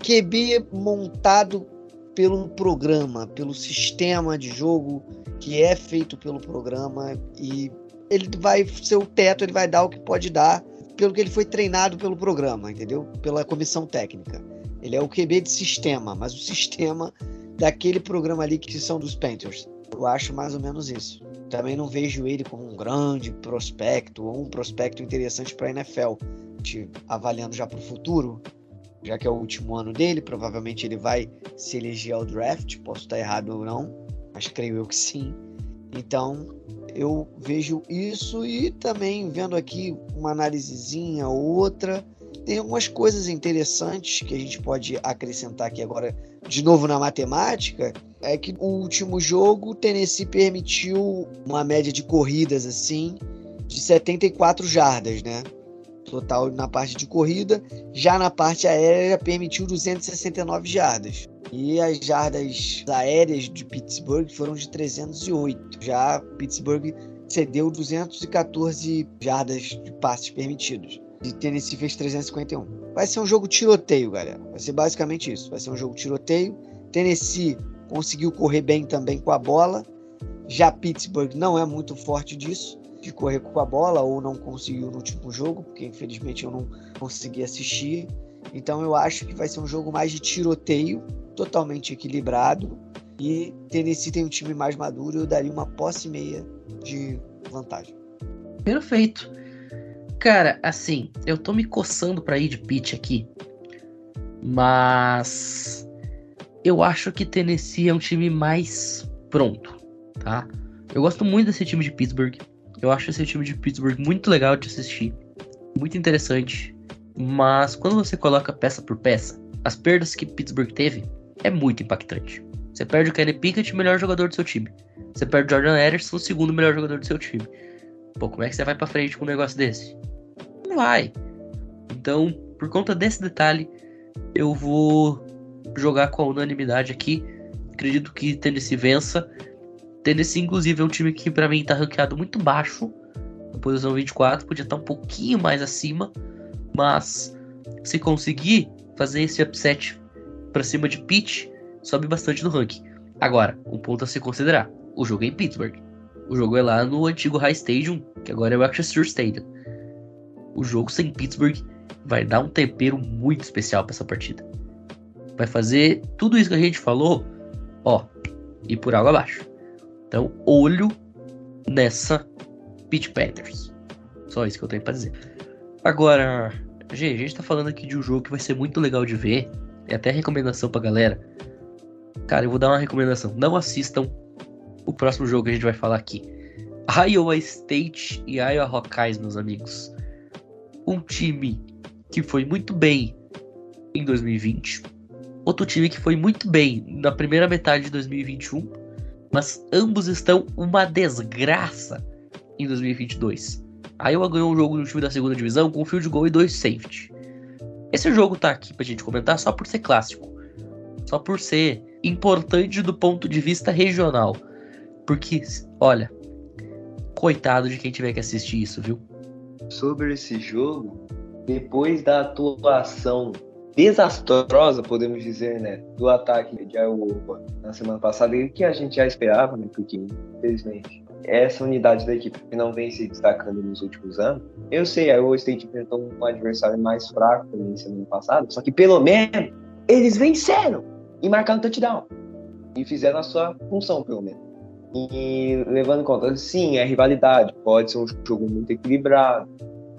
QB montado pelo programa, pelo sistema de jogo que é feito pelo programa e ele vai ser o teto, ele vai dar o que pode dar pelo que ele foi treinado pelo programa, entendeu? Pela comissão técnica. Ele é o QB de sistema, mas o sistema daquele programa ali que são dos Panthers. Eu acho mais ou menos isso. Também não vejo ele como um grande prospecto ou um prospecto interessante para a NFL. Te avaliando já para o futuro, já que é o último ano dele, provavelmente ele vai se eleger ao draft. Posso estar errado ou não, mas creio eu que sim. Então, eu vejo isso e também vendo aqui uma análisezinha ou outra, tem algumas coisas interessantes que a gente pode acrescentar aqui agora, de novo na matemática, é que o último jogo o Tennessee permitiu uma média de corridas assim de 74 jardas, né? Total na parte de corrida, já na parte aérea permitiu 269 jardas. E as jardas aéreas de Pittsburgh foram de 308. Já Pittsburgh cedeu 214 jardas de passes permitidos. E Tennessee fez 351. Vai ser um jogo tiroteio, galera. Vai ser basicamente isso. Vai ser um jogo tiroteio. Tennessee conseguiu correr bem também com a bola. Já Pittsburgh não é muito forte disso, de correr com a bola, ou não conseguiu no último jogo, porque infelizmente eu não consegui assistir. Então eu acho que vai ser um jogo mais de tiroteio totalmente equilibrado. E Tennessee tem um time mais maduro, eu daria uma posse meia de vantagem. Perfeito. Cara, assim, eu tô me coçando pra ir de pitch aqui. Mas eu acho que Tennessee é um time mais pronto, tá? Eu gosto muito desse time de Pittsburgh. Eu acho esse time de Pittsburgh muito legal de assistir, muito interessante. Mas quando você coloca peça por peça, as perdas que Pittsburgh teve é muito impactante. Você perde o Kenny Pickett, melhor jogador do seu time. Você perde o Jordan Anderson, o segundo melhor jogador do seu time. Pô, como é que você vai para frente com um negócio desse? Vai. Então, por conta desse detalhe, eu vou jogar com a unanimidade aqui. Acredito que Tennessee vença. Tennessee, inclusive, é um time que para mim tá ranqueado muito baixo. Na posição 24, podia estar tá um pouquinho mais acima. Mas se conseguir fazer esse upset para cima de Pitt, sobe bastante no ranking. Agora, um ponto a se considerar: o jogo é em Pittsburgh. O jogo é lá no antigo High Stadium, que agora é o Acrisure Stadium. O jogo sem Pittsburgh vai dar um tempero muito especial para essa partida. Vai fazer tudo isso que a gente falou, ó, e por água abaixo. Então, olho nessa Pitch Panthers. Só isso que eu tenho para dizer. Agora, gente, a gente tá falando aqui de um jogo que vai ser muito legal de ver é até recomendação pra galera. Cara, eu vou dar uma recomendação. Não assistam o próximo jogo que a gente vai falar aqui. Iowa State e Iowa Hawkeyes, meus amigos. Um time que foi muito bem em 2020. Outro time que foi muito bem na primeira metade de 2021. Mas ambos estão uma desgraça em 2022. A Iowa ganhou um jogo no time da segunda divisão com um field goal e dois safety. Esse jogo tá aqui pra gente comentar só por ser clássico. Só por ser importante do ponto de vista regional. Porque, olha, coitado de quem tiver que assistir isso, viu? Sobre esse jogo, depois da atuação desastrosa, podemos dizer, né, do ataque de Iowa na semana passada, e que a gente já esperava, né, porque infelizmente essa unidade da equipe que não vem se destacando nos últimos anos. Eu sei, a Iowa State enfrentou um adversário mais fraco também semana passada, só que pelo menos eles venceram e marcaram touchdown e fizeram a sua função, pelo menos. E levando em conta, sim, é rivalidade, pode ser um jogo muito equilibrado.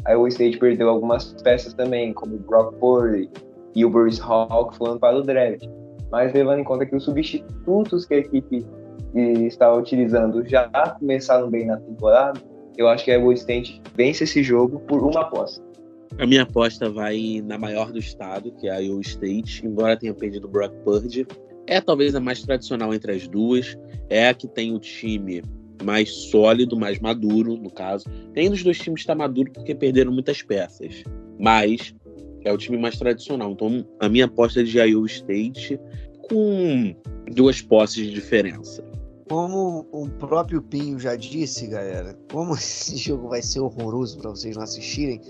A Iowa State perdeu algumas peças também, como o Brock Purdy e o Bruce que foram para o draft. Mas levando em conta que os substitutos que a equipe está utilizando já começaram bem na temporada, eu acho que a Iowa State vence esse jogo por uma aposta. A minha aposta vai na maior do estado, que é a Iowa State, embora tenha perdido o Brock Purdy. É talvez a mais tradicional entre as duas, é a que tem o time mais sólido, mais maduro, no caso. Tem dos dois times está maduro porque perderam muitas peças, mas é o time mais tradicional. Então, a minha aposta é de Iowa State com duas posses de diferença. Como o próprio Pinho já disse, galera, como esse jogo vai ser horroroso para vocês não assistirem,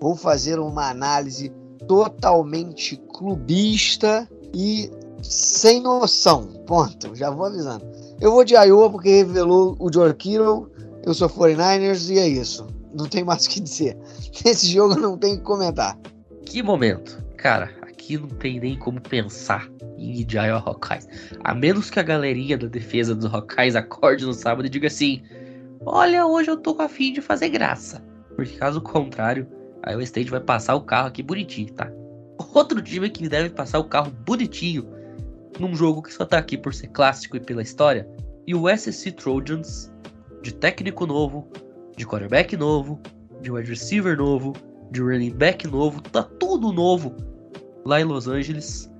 vou fazer uma análise totalmente clubista e sem noção. Ponto. Já vou avisando. Eu vou de Iowa porque revelou o George Kittle. Eu sou 49ers e é isso. Não tem mais o que dizer. Nesse jogo não tem o que comentar. Que momento. Cara, aqui não tem nem como pensar em Iowa Hawkeyes. A menos que a galerinha da defesa dos Hawkeyes acorde no sábado e diga assim: Olha, hoje eu tô com a fim de fazer graça. Porque caso contrário, a Iowa State vai passar o carro aqui bonitinho, tá? Outro time que deve passar o carro bonitinho num jogo que só tá aqui por ser clássico e pela história. E o SSC Trojans, de técnico novo, de quarterback novo, de wide receiver novo, de running back novo, tá tudo novo lá em Los Angeles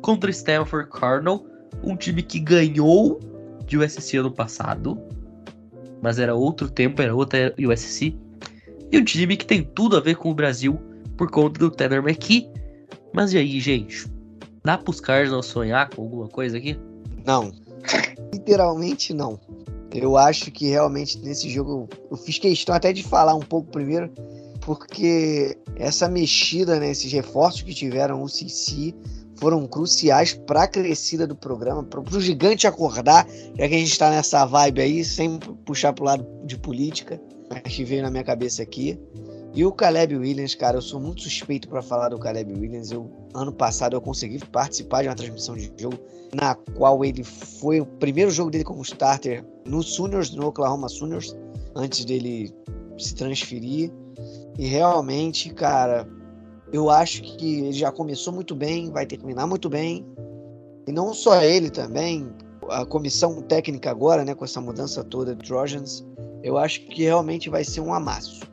contra Stanford Cardinal, um time que ganhou de USC ano passado, mas era outro tempo, era outra USC, e um time que tem tudo a ver com o Brasil por conta do Tanner McKee. Mas e aí, gente? Dá pros Cardinals sonhar com alguma coisa aqui? Não. Literalmente não. Eu acho que realmente nesse jogo eu fiz questão até de falar um pouco primeiro, porque essa mexida, né, esses reforços que tiveram o CC foram cruciais para a crescida do programa, para o gigante acordar, já que a gente está nessa vibe aí, sem puxar para o lado de política, que veio na minha cabeça aqui. E o Caleb Williams, cara, eu sou muito suspeito para falar do Caleb Williams. Eu, ano passado eu consegui participar de uma transmissão de jogo na qual ele foi o primeiro jogo dele como starter no Sooners, no Oklahoma Sooners, antes dele se transferir. E realmente, cara, eu acho que ele já começou muito bem, vai terminar muito bem. E não só ele também, a comissão técnica agora, né, com essa mudança toda de Trojans, eu acho que realmente vai ser um amasso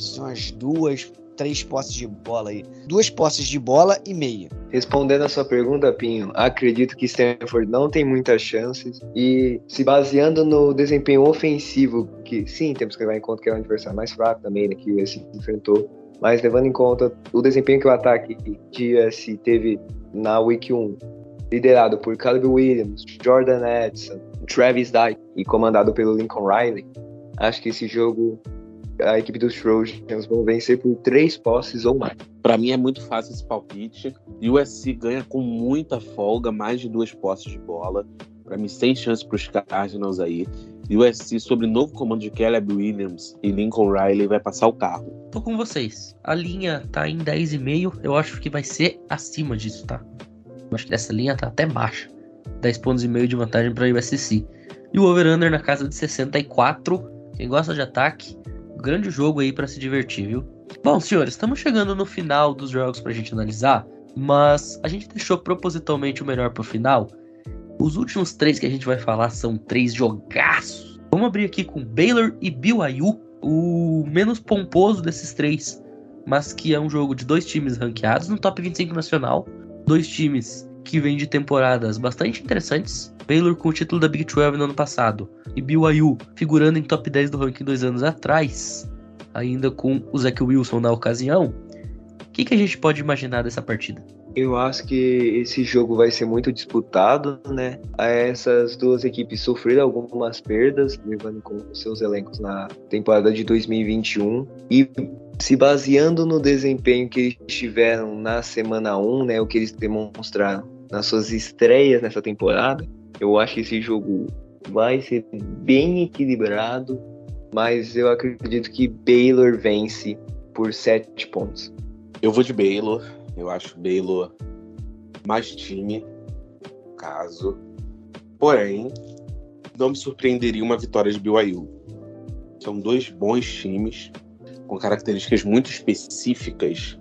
são umas duas, três posses de bola aí. Duas posses de bola e meia. Respondendo a sua pergunta, Pinho, acredito que Stanford não tem muitas chances e se baseando no desempenho ofensivo, que sim, temos que levar em conta que é um adversário mais fraco também, né, que US enfrentou, mas levando em conta o desempenho que o ataque de US teve na Week 1, liderado por Caleb Williams, Jordan Edson, Travis Dyke e comandado pelo Lincoln Riley, acho que esse jogo a equipe dos Trojans vão vencer por três posses ou mais. Para mim é muito fácil esse palpite. O USC ganha com muita folga, mais de duas posses de bola. Para mim, sem chance para os Cardinals aí. E o USC, sobre novo comando de Caleb Williams e Lincoln Riley, vai passar o carro. Tô com vocês. A linha tá em 10,5. Eu acho que vai ser acima disso, tá? Eu acho que essa linha tá até baixa. 10 pontos e meio de vantagem para o USC. E o over-under na casa de 64. Quem gosta de ataque, grande jogo aí para se divertir, viu? Bom, senhores, estamos chegando no final dos jogos para a gente analisar, mas a gente deixou propositalmente o melhor para o final. Os últimos três que a gente vai falar são três jogaços. Vamos abrir aqui com Baylor e BYU, o menos pomposo desses três, mas que é um jogo de dois times ranqueados no top 25 nacional, dois times que vêm de temporadas bastante interessantes. Baylor com o título da Big 12 no ano passado e BYU figurando em top 10 do ranking dois anos atrás, ainda com o Zach Wilson na ocasião. O que, que a gente pode imaginar dessa partida? Eu acho que esse jogo vai ser muito disputado, né? Essas duas equipes sofreram algumas perdas, levando com seus elencos na temporada de 2021 e se baseando no desempenho que eles tiveram na semana 1, né, o que eles demonstraram nas suas estreias nessa temporada, eu acho que esse jogo vai ser bem equilibrado, mas eu acredito que Baylor vence por 7 pontos. Eu vou de Baylor. Eu acho Baylor mais time, caso. Porém, não me surpreenderia uma vitória de BYU. São dois bons times com características muito específicas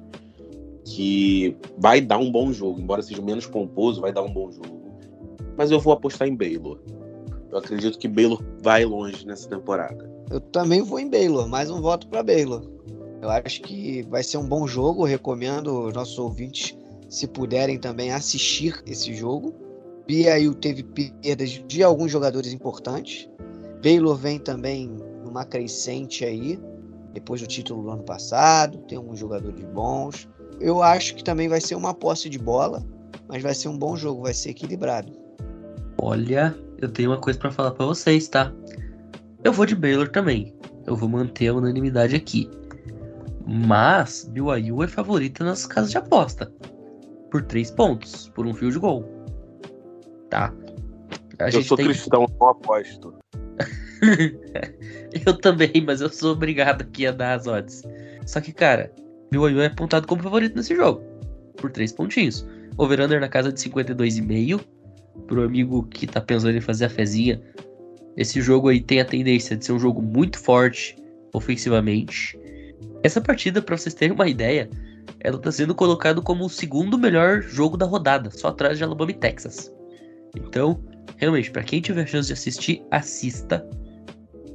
que vai dar um bom jogo, embora seja menos pomposo, vai dar um bom jogo. Mas eu vou apostar em Baylor. Eu acredito que Baylor vai longe nessa temporada. Eu também vou em Baylor, mais um voto para Baylor. Eu acho que vai ser um bom jogo. recomendo nossos ouvintes, se puderem também, assistir esse jogo. BYU teve perdas de alguns jogadores importantes. Baylor vem também numa crescente aí, depois do título do ano passado. Tem alguns jogadores bons. Eu acho que também vai ser uma posse de bola, mas vai ser um bom jogo, vai ser equilibrado. Olha, eu tenho uma coisa para falar para vocês, tá? Eu vou de Baylor também. Eu vou manter a unanimidade aqui. Mas BYU é favorita nas casas de aposta. Por três pontos, por um fio de gol. Tá? A eu sou tem... cristão, não aposto. eu também, mas eu sou obrigado aqui a dar as odds. Só que, cara, BYU é apontado como favorito nesse jogo. Por três pontinhos. Over-under na casa de 52,5. Pro amigo que tá pensando em fazer a fezinha. Esse jogo aí tem a tendência de ser um jogo muito forte ofensivamente. Essa partida, para vocês terem uma ideia, ela está sendo colocada como o segundo melhor jogo da rodada, só atrás de Alabama e Texas. Então, realmente, para quem tiver chance de assistir, assista,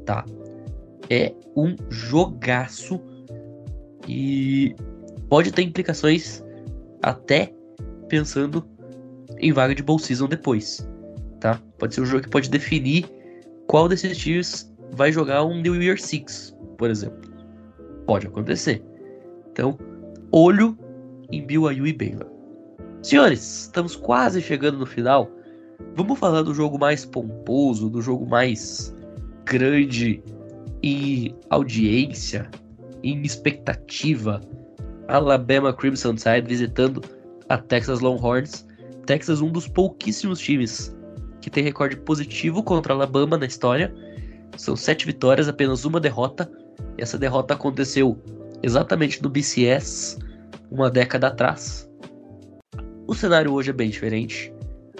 tá? É um jogaço e pode ter implicações até pensando em vaga de bowl season depois, tá? Pode ser um jogo que pode definir qual desses times vai jogar um New Year Six, por exemplo. Pode acontecer. Então, olho em BYU e Baylor. Senhores, estamos quase chegando no final. Vamos falar do jogo mais pomposo, do jogo mais grande em audiência, em expectativa. Alabama Crimson Tide visitando a Texas Longhorns. Texas, um dos pouquíssimos times que tem recorde positivo contra Alabama na história. São sete vitórias, apenas uma derrota. Essa derrota aconteceu exatamente no BCS, uma década atrás. O cenário hoje é bem diferente.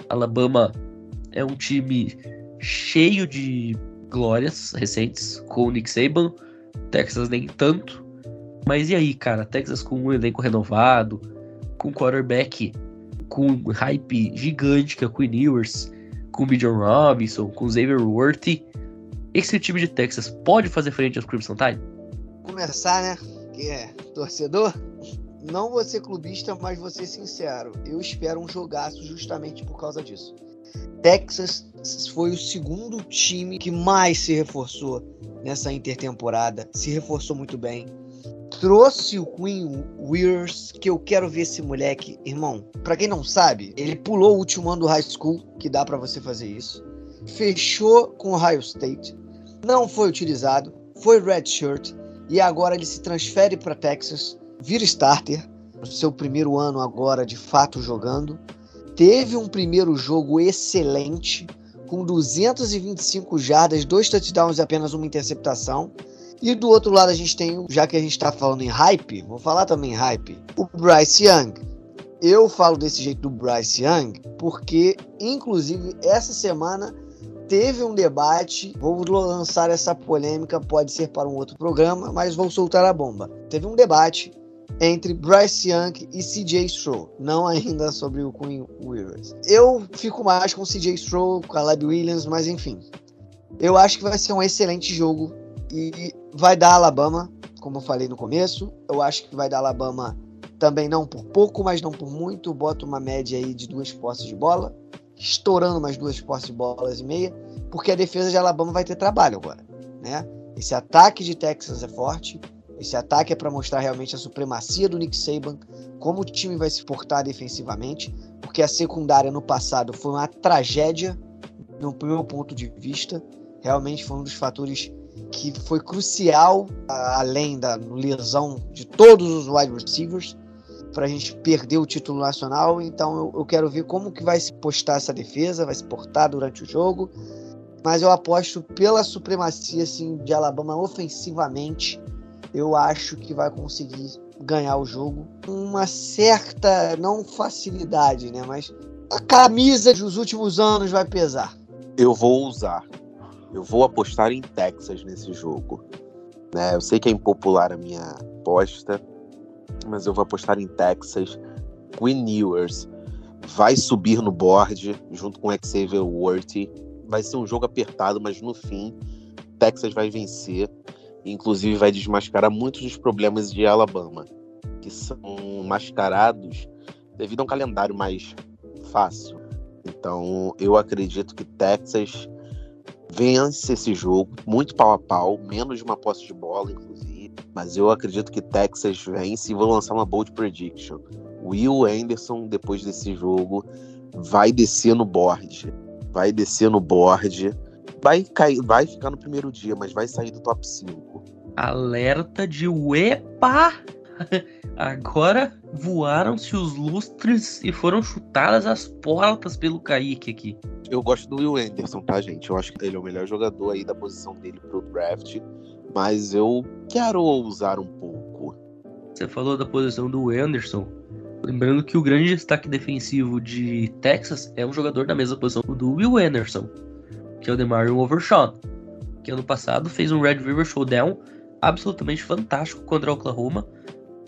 Alabama é um time cheio de glórias recentes, com o Nick Saban, Texas nem tanto. Mas e aí, cara? Texas com um elenco renovado, com quarterback com hype gigante, que é o Ewers, com o Robinson, com o Xavier Worthy. Esse time de Texas pode fazer frente aos Crimson Tide? Começar, né? Que é torcedor. Não vou ser clubista, mas vou ser sincero. Eu espero um jogaço justamente por causa disso. Texas foi o segundo time que mais se reforçou nessa intertemporada. Se reforçou muito bem. Trouxe o Queen Weirs, que eu quero ver esse moleque. Irmão, para quem não sabe, ele pulou o último ano do high school, que dá para você fazer isso. Fechou com o Ohio State não foi utilizado, foi redshirt e agora ele se transfere para Texas, vira starter, no seu primeiro ano agora de fato jogando. Teve um primeiro jogo excelente, com 225 jardas, dois touchdowns e apenas uma interceptação. E do outro lado a gente tem, já que a gente está falando em hype, vou falar também em hype, o Bryce Young. Eu falo desse jeito do Bryce Young porque, inclusive, essa semana teve um debate, vou lançar essa polêmica, pode ser para um outro programa, mas vou soltar a bomba. Teve um debate entre Bryce Young e CJ Stroll, não ainda sobre o Queen Williams. Eu fico mais com CJ Stroll, com a Lab Williams, mas enfim. Eu acho que vai ser um excelente jogo e vai dar Alabama, como eu falei no começo. Eu acho que vai dar Alabama também não por pouco, mas não por muito. Bota uma média aí de duas posses de bola estourando mais duas postes de bolas e meia, porque a defesa de Alabama vai ter trabalho agora, né? Esse ataque de Texas é forte, Esse ataque é para mostrar realmente a supremacia do Nick Saban, como o time vai se portar defensivamente, porque a secundária no passado foi uma tragédia, no meu ponto de vista. Realmente foi um dos fatores que foi crucial, além da lesão de todos os wide receivers, para a gente perder o título nacional. Então eu, eu, quero ver como que vai se postar essa defesa, vai se portar durante o jogo. Mas eu aposto pela supremacia assim, de Alabama ofensivamente. Eu acho que vai conseguir ganhar o jogo uma certa, não facilidade, né? Mas a camisa dos últimos anos vai pesar. Eu vou usar. Eu vou apostar em Texas nesse jogo. Né? Eu sei que é impopular a minha aposta, mas eu vou apostar em Texas. Queen Ewers vai subir no board junto com Xavier Worthy. Vai ser um jogo apertado, mas no fim, Texas vai vencer. Inclusive, vai desmascarar muitos dos problemas de Alabama, que são mascarados devido a um calendário mais fácil. Então, eu acredito que Texas vence esse jogo, muito pau a pau, menos de uma posse de bola, inclusive. Mas eu acredito que Texas vence e vou lançar uma bold prediction. Will Anderson, depois desse jogo, vai descer no board. Vai descer no board. Vai, cair, vai ficar no primeiro dia, mas vai sair do top 5. Alerta de UEPA! Agora voaram-se os lustres e foram chutadas as portas pelo Kaique aqui. Eu gosto do Will Anderson, tá, gente? Eu acho que ele é o melhor jogador aí da posição dele pro draft. Mas eu quero ousar um pouco. Você falou da posição do Anderson. Lembrando que o grande destaque defensivo de Texas é um jogador da mesma posição do Will Anderson, que é o Demarion Overshawn, que ano passado fez um Red River Showdown absolutamente fantástico contra o Oklahoma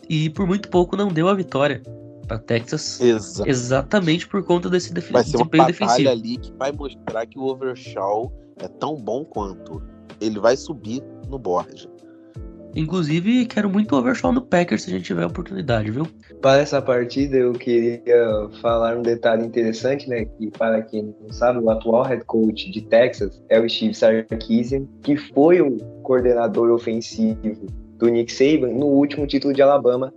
e por muito pouco não deu a vitória para Texas. Exato. Exatamente por conta desse desempenho vai ser uma defensivo. ali que vai mostrar que o Overshaw é tão bom quanto. Ele vai subir no board. Inclusive, quero muito o Overshaw no Packers se a gente tiver a oportunidade, viu? Para essa partida, eu queria falar um detalhe interessante, né? Que para quem não sabe, o atual head coach de Texas é o Steve Sarkisian, que foi o coordenador ofensivo do Nick Saban no último título de Alabama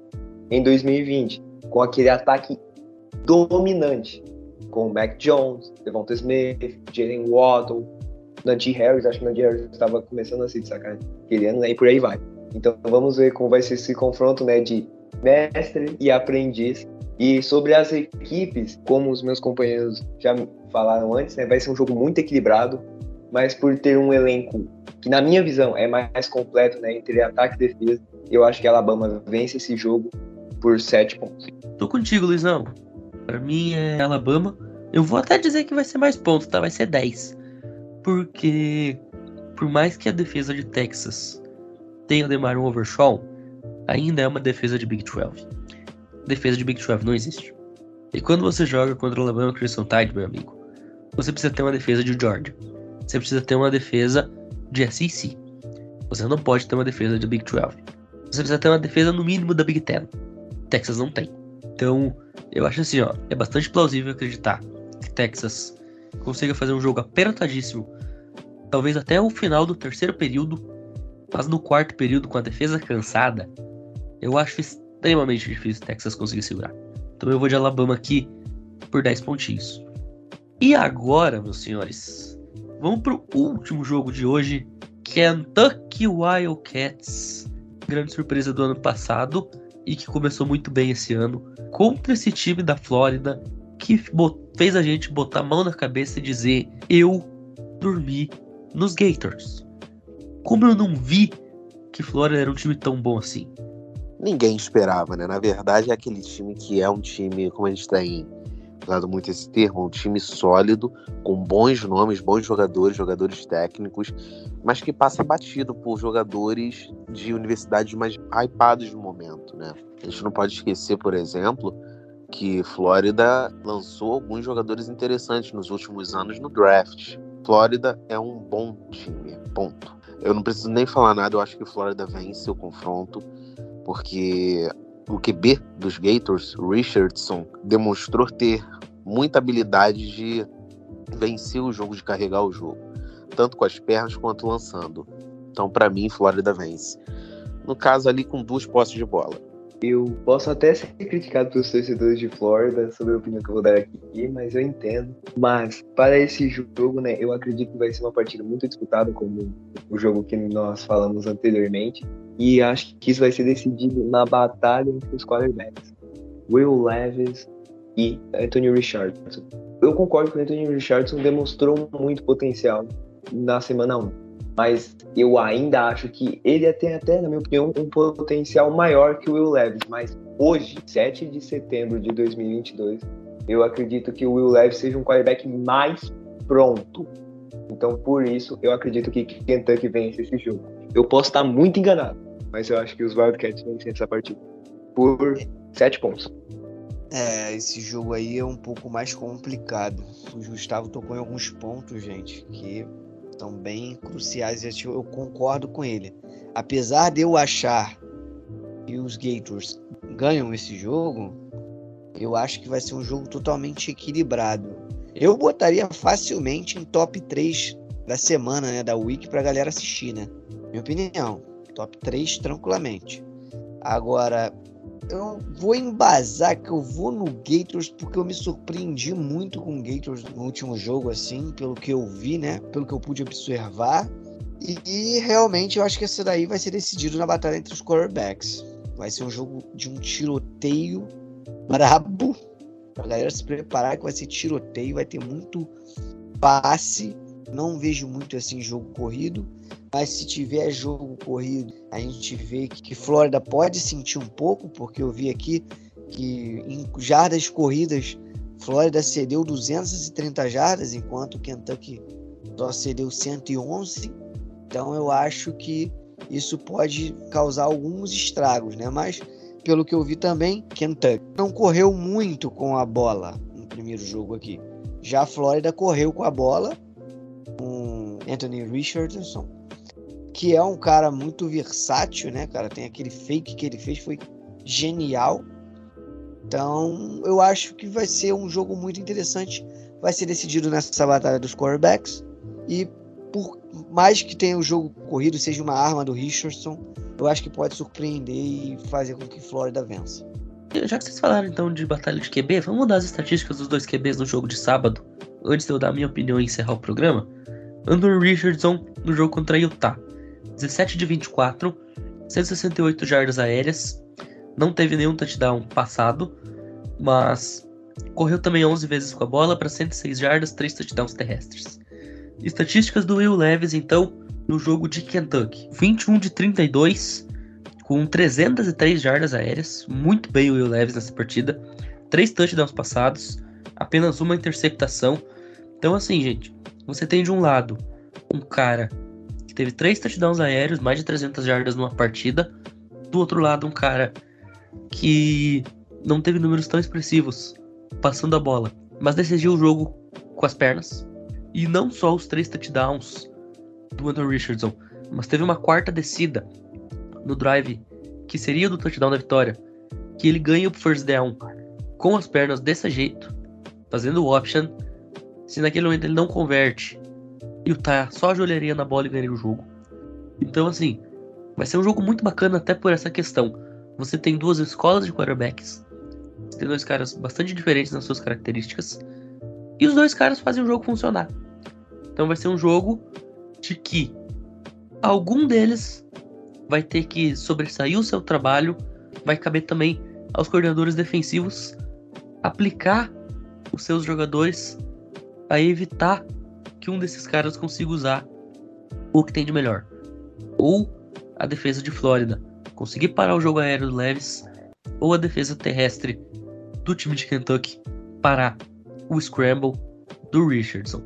em 2020, com aquele ataque dominante, com Mac Jones, Devonta Smith, Jalen Waddle, Najee Harris, acho que Najee Harris estava começando a se destacar aquele ano, né, e por aí vai. Então vamos ver como vai ser esse confronto né, de mestre e aprendiz. E sobre as equipes, como os meus companheiros já falaram antes, né, vai ser um jogo muito equilibrado, mas por ter um elenco que, na minha visão, é mais completo né, entre ataque e defesa, eu acho que a Alabama vence esse jogo por 7 pontos. Tô contigo, Luizão. Para mim é Alabama. Eu vou até dizer que vai ser mais pontos, tá? Vai ser 10. Porque, por mais que a defesa de Texas tenha Demar um Overshaw, ainda é uma defesa de Big 12. Defesa de Big 12 não existe. E quando você joga contra o Alabama Crimson Tide, meu amigo, você precisa ter uma defesa de Georgia. Você precisa ter uma defesa de SEC. Você não pode ter uma defesa de Big 12. Você precisa ter uma defesa no mínimo da Big Ten. Texas não tem. Então, eu acho assim, ó, é bastante plausível acreditar que Texas consiga fazer um jogo apertadíssimo, talvez até o final do terceiro período, mas no quarto período, com a defesa cansada, eu acho extremamente difícil Texas conseguir segurar. Então eu vou de Alabama aqui por 10 pontinhos. E agora, meus senhores, vamos pro último jogo de hoje, Kentucky Wildcats. Grande surpresa do ano passado e que começou muito bem esse ano contra esse time da Flórida que fez a gente botar a mão na cabeça e dizer: Eu dormi nos Gators. Como eu não vi que Flórida era um time tão bom assim? Ninguém esperava, né? Na verdade, é aquele time que é um time, como a gente tem usado muito esse termo, um time sólido, com bons nomes, bons jogadores, jogadores técnicos, mas que passa batido por jogadores de universidades mais hypados no momento, né? A gente não pode esquecer, por exemplo, que Flórida lançou alguns jogadores interessantes nos últimos anos no draft. Flórida é um bom time, ponto. Eu não preciso nem falar nada, eu acho que Flórida vence o confronto, porque o QB dos Gators, Richardson, demonstrou ter muita habilidade de vencer o jogo, de carregar o jogo, tanto com as pernas quanto lançando. Então, para mim, Flórida vence. no caso ali com duas posses de bola. Eu posso até ser criticado pelos torcedores de Flórida sobre a opinião que eu vou dar aqui, mas eu entendo. Mas para esse jogo, né, eu acredito que vai ser uma partida muito disputada, como o jogo que nós falamos anteriormente. E acho que isso vai ser decidido na batalha entre os quarterbacks. Will Levis e Anthony Richardson. Eu concordo que o Anthony Richardson demonstrou muito potencial na semana 1 mas eu ainda acho que ele tem até, na minha opinião, um potencial maior que o Will Levis. Mas hoje, 7 de setembro de 2022, eu acredito que o Will Levis seja um quarterback mais pronto. Então, por isso, eu acredito que Kentucky vence esse jogo. Eu posso estar muito enganado, mas eu acho que os Wildcats vencem essa partida por 7 pontos. É, esse jogo aí é um pouco mais complicado. O Gustavo tocou em alguns pontos, gente, que estão bem cruciais e eu concordo com ele. Apesar de eu achar que os Gators ganham esse jogo, eu acho que vai ser um jogo totalmente equilibrado. Eu botaria facilmente em top 3 da semana, né, da week pra galera assistir, né? Minha opinião, top 3 tranquilamente. Agora, eu vou embasar que eu vou no Gators porque eu me surpreendi muito com o Gators no último jogo, assim, pelo que eu vi, né? Pelo que eu pude observar. E, e realmente eu acho que esse daí vai ser decidido na batalha entre os quarterbacks. Vai ser um jogo de um tiroteio brabo. Pra galera se preparar que vai ser tiroteio, vai ter muito passe. Não vejo muito assim jogo corrido. Mas se tiver jogo corrido, a gente vê que, Flórida pode sentir um pouco, porque eu vi aqui que em jardas corridas, Flórida cedeu 230 jardas, enquanto Kentucky só cedeu 111. Então eu acho que isso pode causar alguns estragos, né? Mas pelo que eu vi também, Kentucky não correu muito com a bola no primeiro jogo aqui. Já a Flórida correu com a bola com Anthony Richardson que é um cara muito versátil, né, cara? Tem aquele fake que ele fez, foi genial. Então, eu acho que vai ser um jogo muito interessante. Vai ser decidido nessa batalha dos quarterbacks. E por mais que tenha o jogo corrido, seja uma arma do Richardson, eu acho que pode surpreender e fazer com que Flórida vença. Já que vocês falaram então de batalha de QB, vamos mudar as estatísticas dos dois QBs no jogo de sábado, antes de eu dar a minha opinião e encerrar o programa. Andrew Richardson no jogo contra Utah. 17 de 24, 168 jardas aéreas, não teve nenhum touchdown passado, mas correu também 11 vezes com a bola para 106 jardas, 3 touchdowns terrestres. Estatísticas do Will Levis, então, no jogo de Kentucky: 21 de 32, com 303 jardas aéreas, muito bem o Will Levis nessa partida, 3 touchdowns passados, apenas uma interceptação. Então, assim, gente, você tem de um lado um cara teve três touchdowns aéreos, mais de 300 jardas numa partida. Do outro lado, um cara que não teve números tão expressivos passando a bola, mas decidiu o jogo com as pernas. E não só os três touchdowns do Anthony Richardson, mas teve uma quarta descida no drive que seria do touchdown da vitória, que ele ganha o first down com as pernas desse jeito, fazendo o option. Se naquele momento ele não converte e o Tá só ajoelharia na bola e ganharia o jogo. Então, assim, vai ser um jogo muito bacana até por essa questão. Você tem duas escolas de quarterbacks, você tem dois caras bastante diferentes nas suas características, e os dois caras fazem o jogo funcionar. Então vai ser um jogo de que algum deles vai ter que sobressair o seu trabalho, vai caber também aos coordenadores defensivos aplicar os seus jogadores a evitar que um desses caras consiga usar o que tem de melhor. Ou a defesa de Flórida conseguir parar o jogo aéreo do Leves, ou a defesa terrestre do time de Kentucky parar o scramble do Richardson.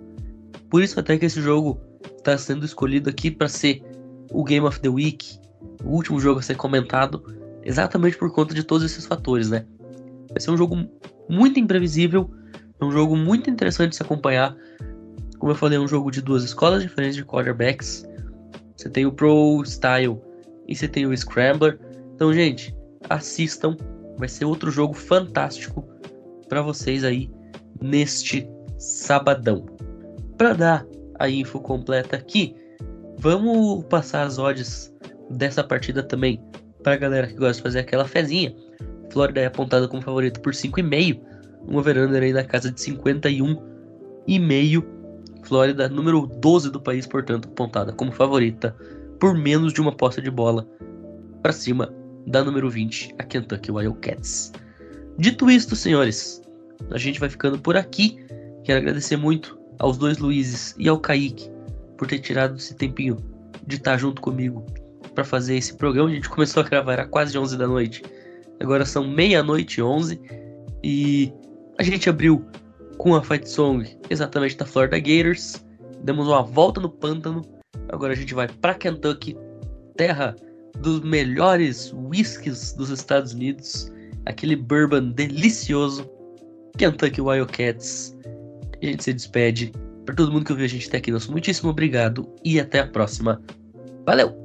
Por isso até que esse jogo está sendo escolhido aqui para ser o Game of the Week, o último jogo a ser comentado, exatamente por conta de todos esses fatores, né? Vai ser um jogo muito imprevisível, um jogo muito interessante de se acompanhar, como eu falei, é um jogo de duas escolas diferentes de quarterbacks. Você tem o Pro Style e você tem o Scrambler. Então, gente, assistam. Vai ser outro jogo fantástico para vocês aí neste sabadão. Para dar a info completa aqui, vamos passar as odds dessa partida também, para galera que gosta de fazer aquela fezinha, Flórida é apontada como favorito por 5,5, um over-under aí na casa de 51,5. Flórida, número 12 do país, portanto, apontada como favorita por menos de uma posse de bola para cima da número 20, a Kentucky Wildcats. Dito isto, senhores, a gente vai ficando por aqui. Quero agradecer muito aos dois Luizes e ao Kaique por ter tirado esse tempinho de estar junto comigo para fazer esse programa. A gente começou a gravar era quase 11 da noite. Agora são meia-noite e 11 e a gente abriu com a fight song exatamente da Florida Gators. Demos uma volta no pântano. Agora a gente vai para Kentucky, terra dos melhores whiskies dos Estados Unidos, aquele bourbon delicioso, Kentucky Wildcats. A gente se despede. Para todo mundo que ouviu a gente até aqui, nosso muitíssimo obrigado e até a próxima. Valeu!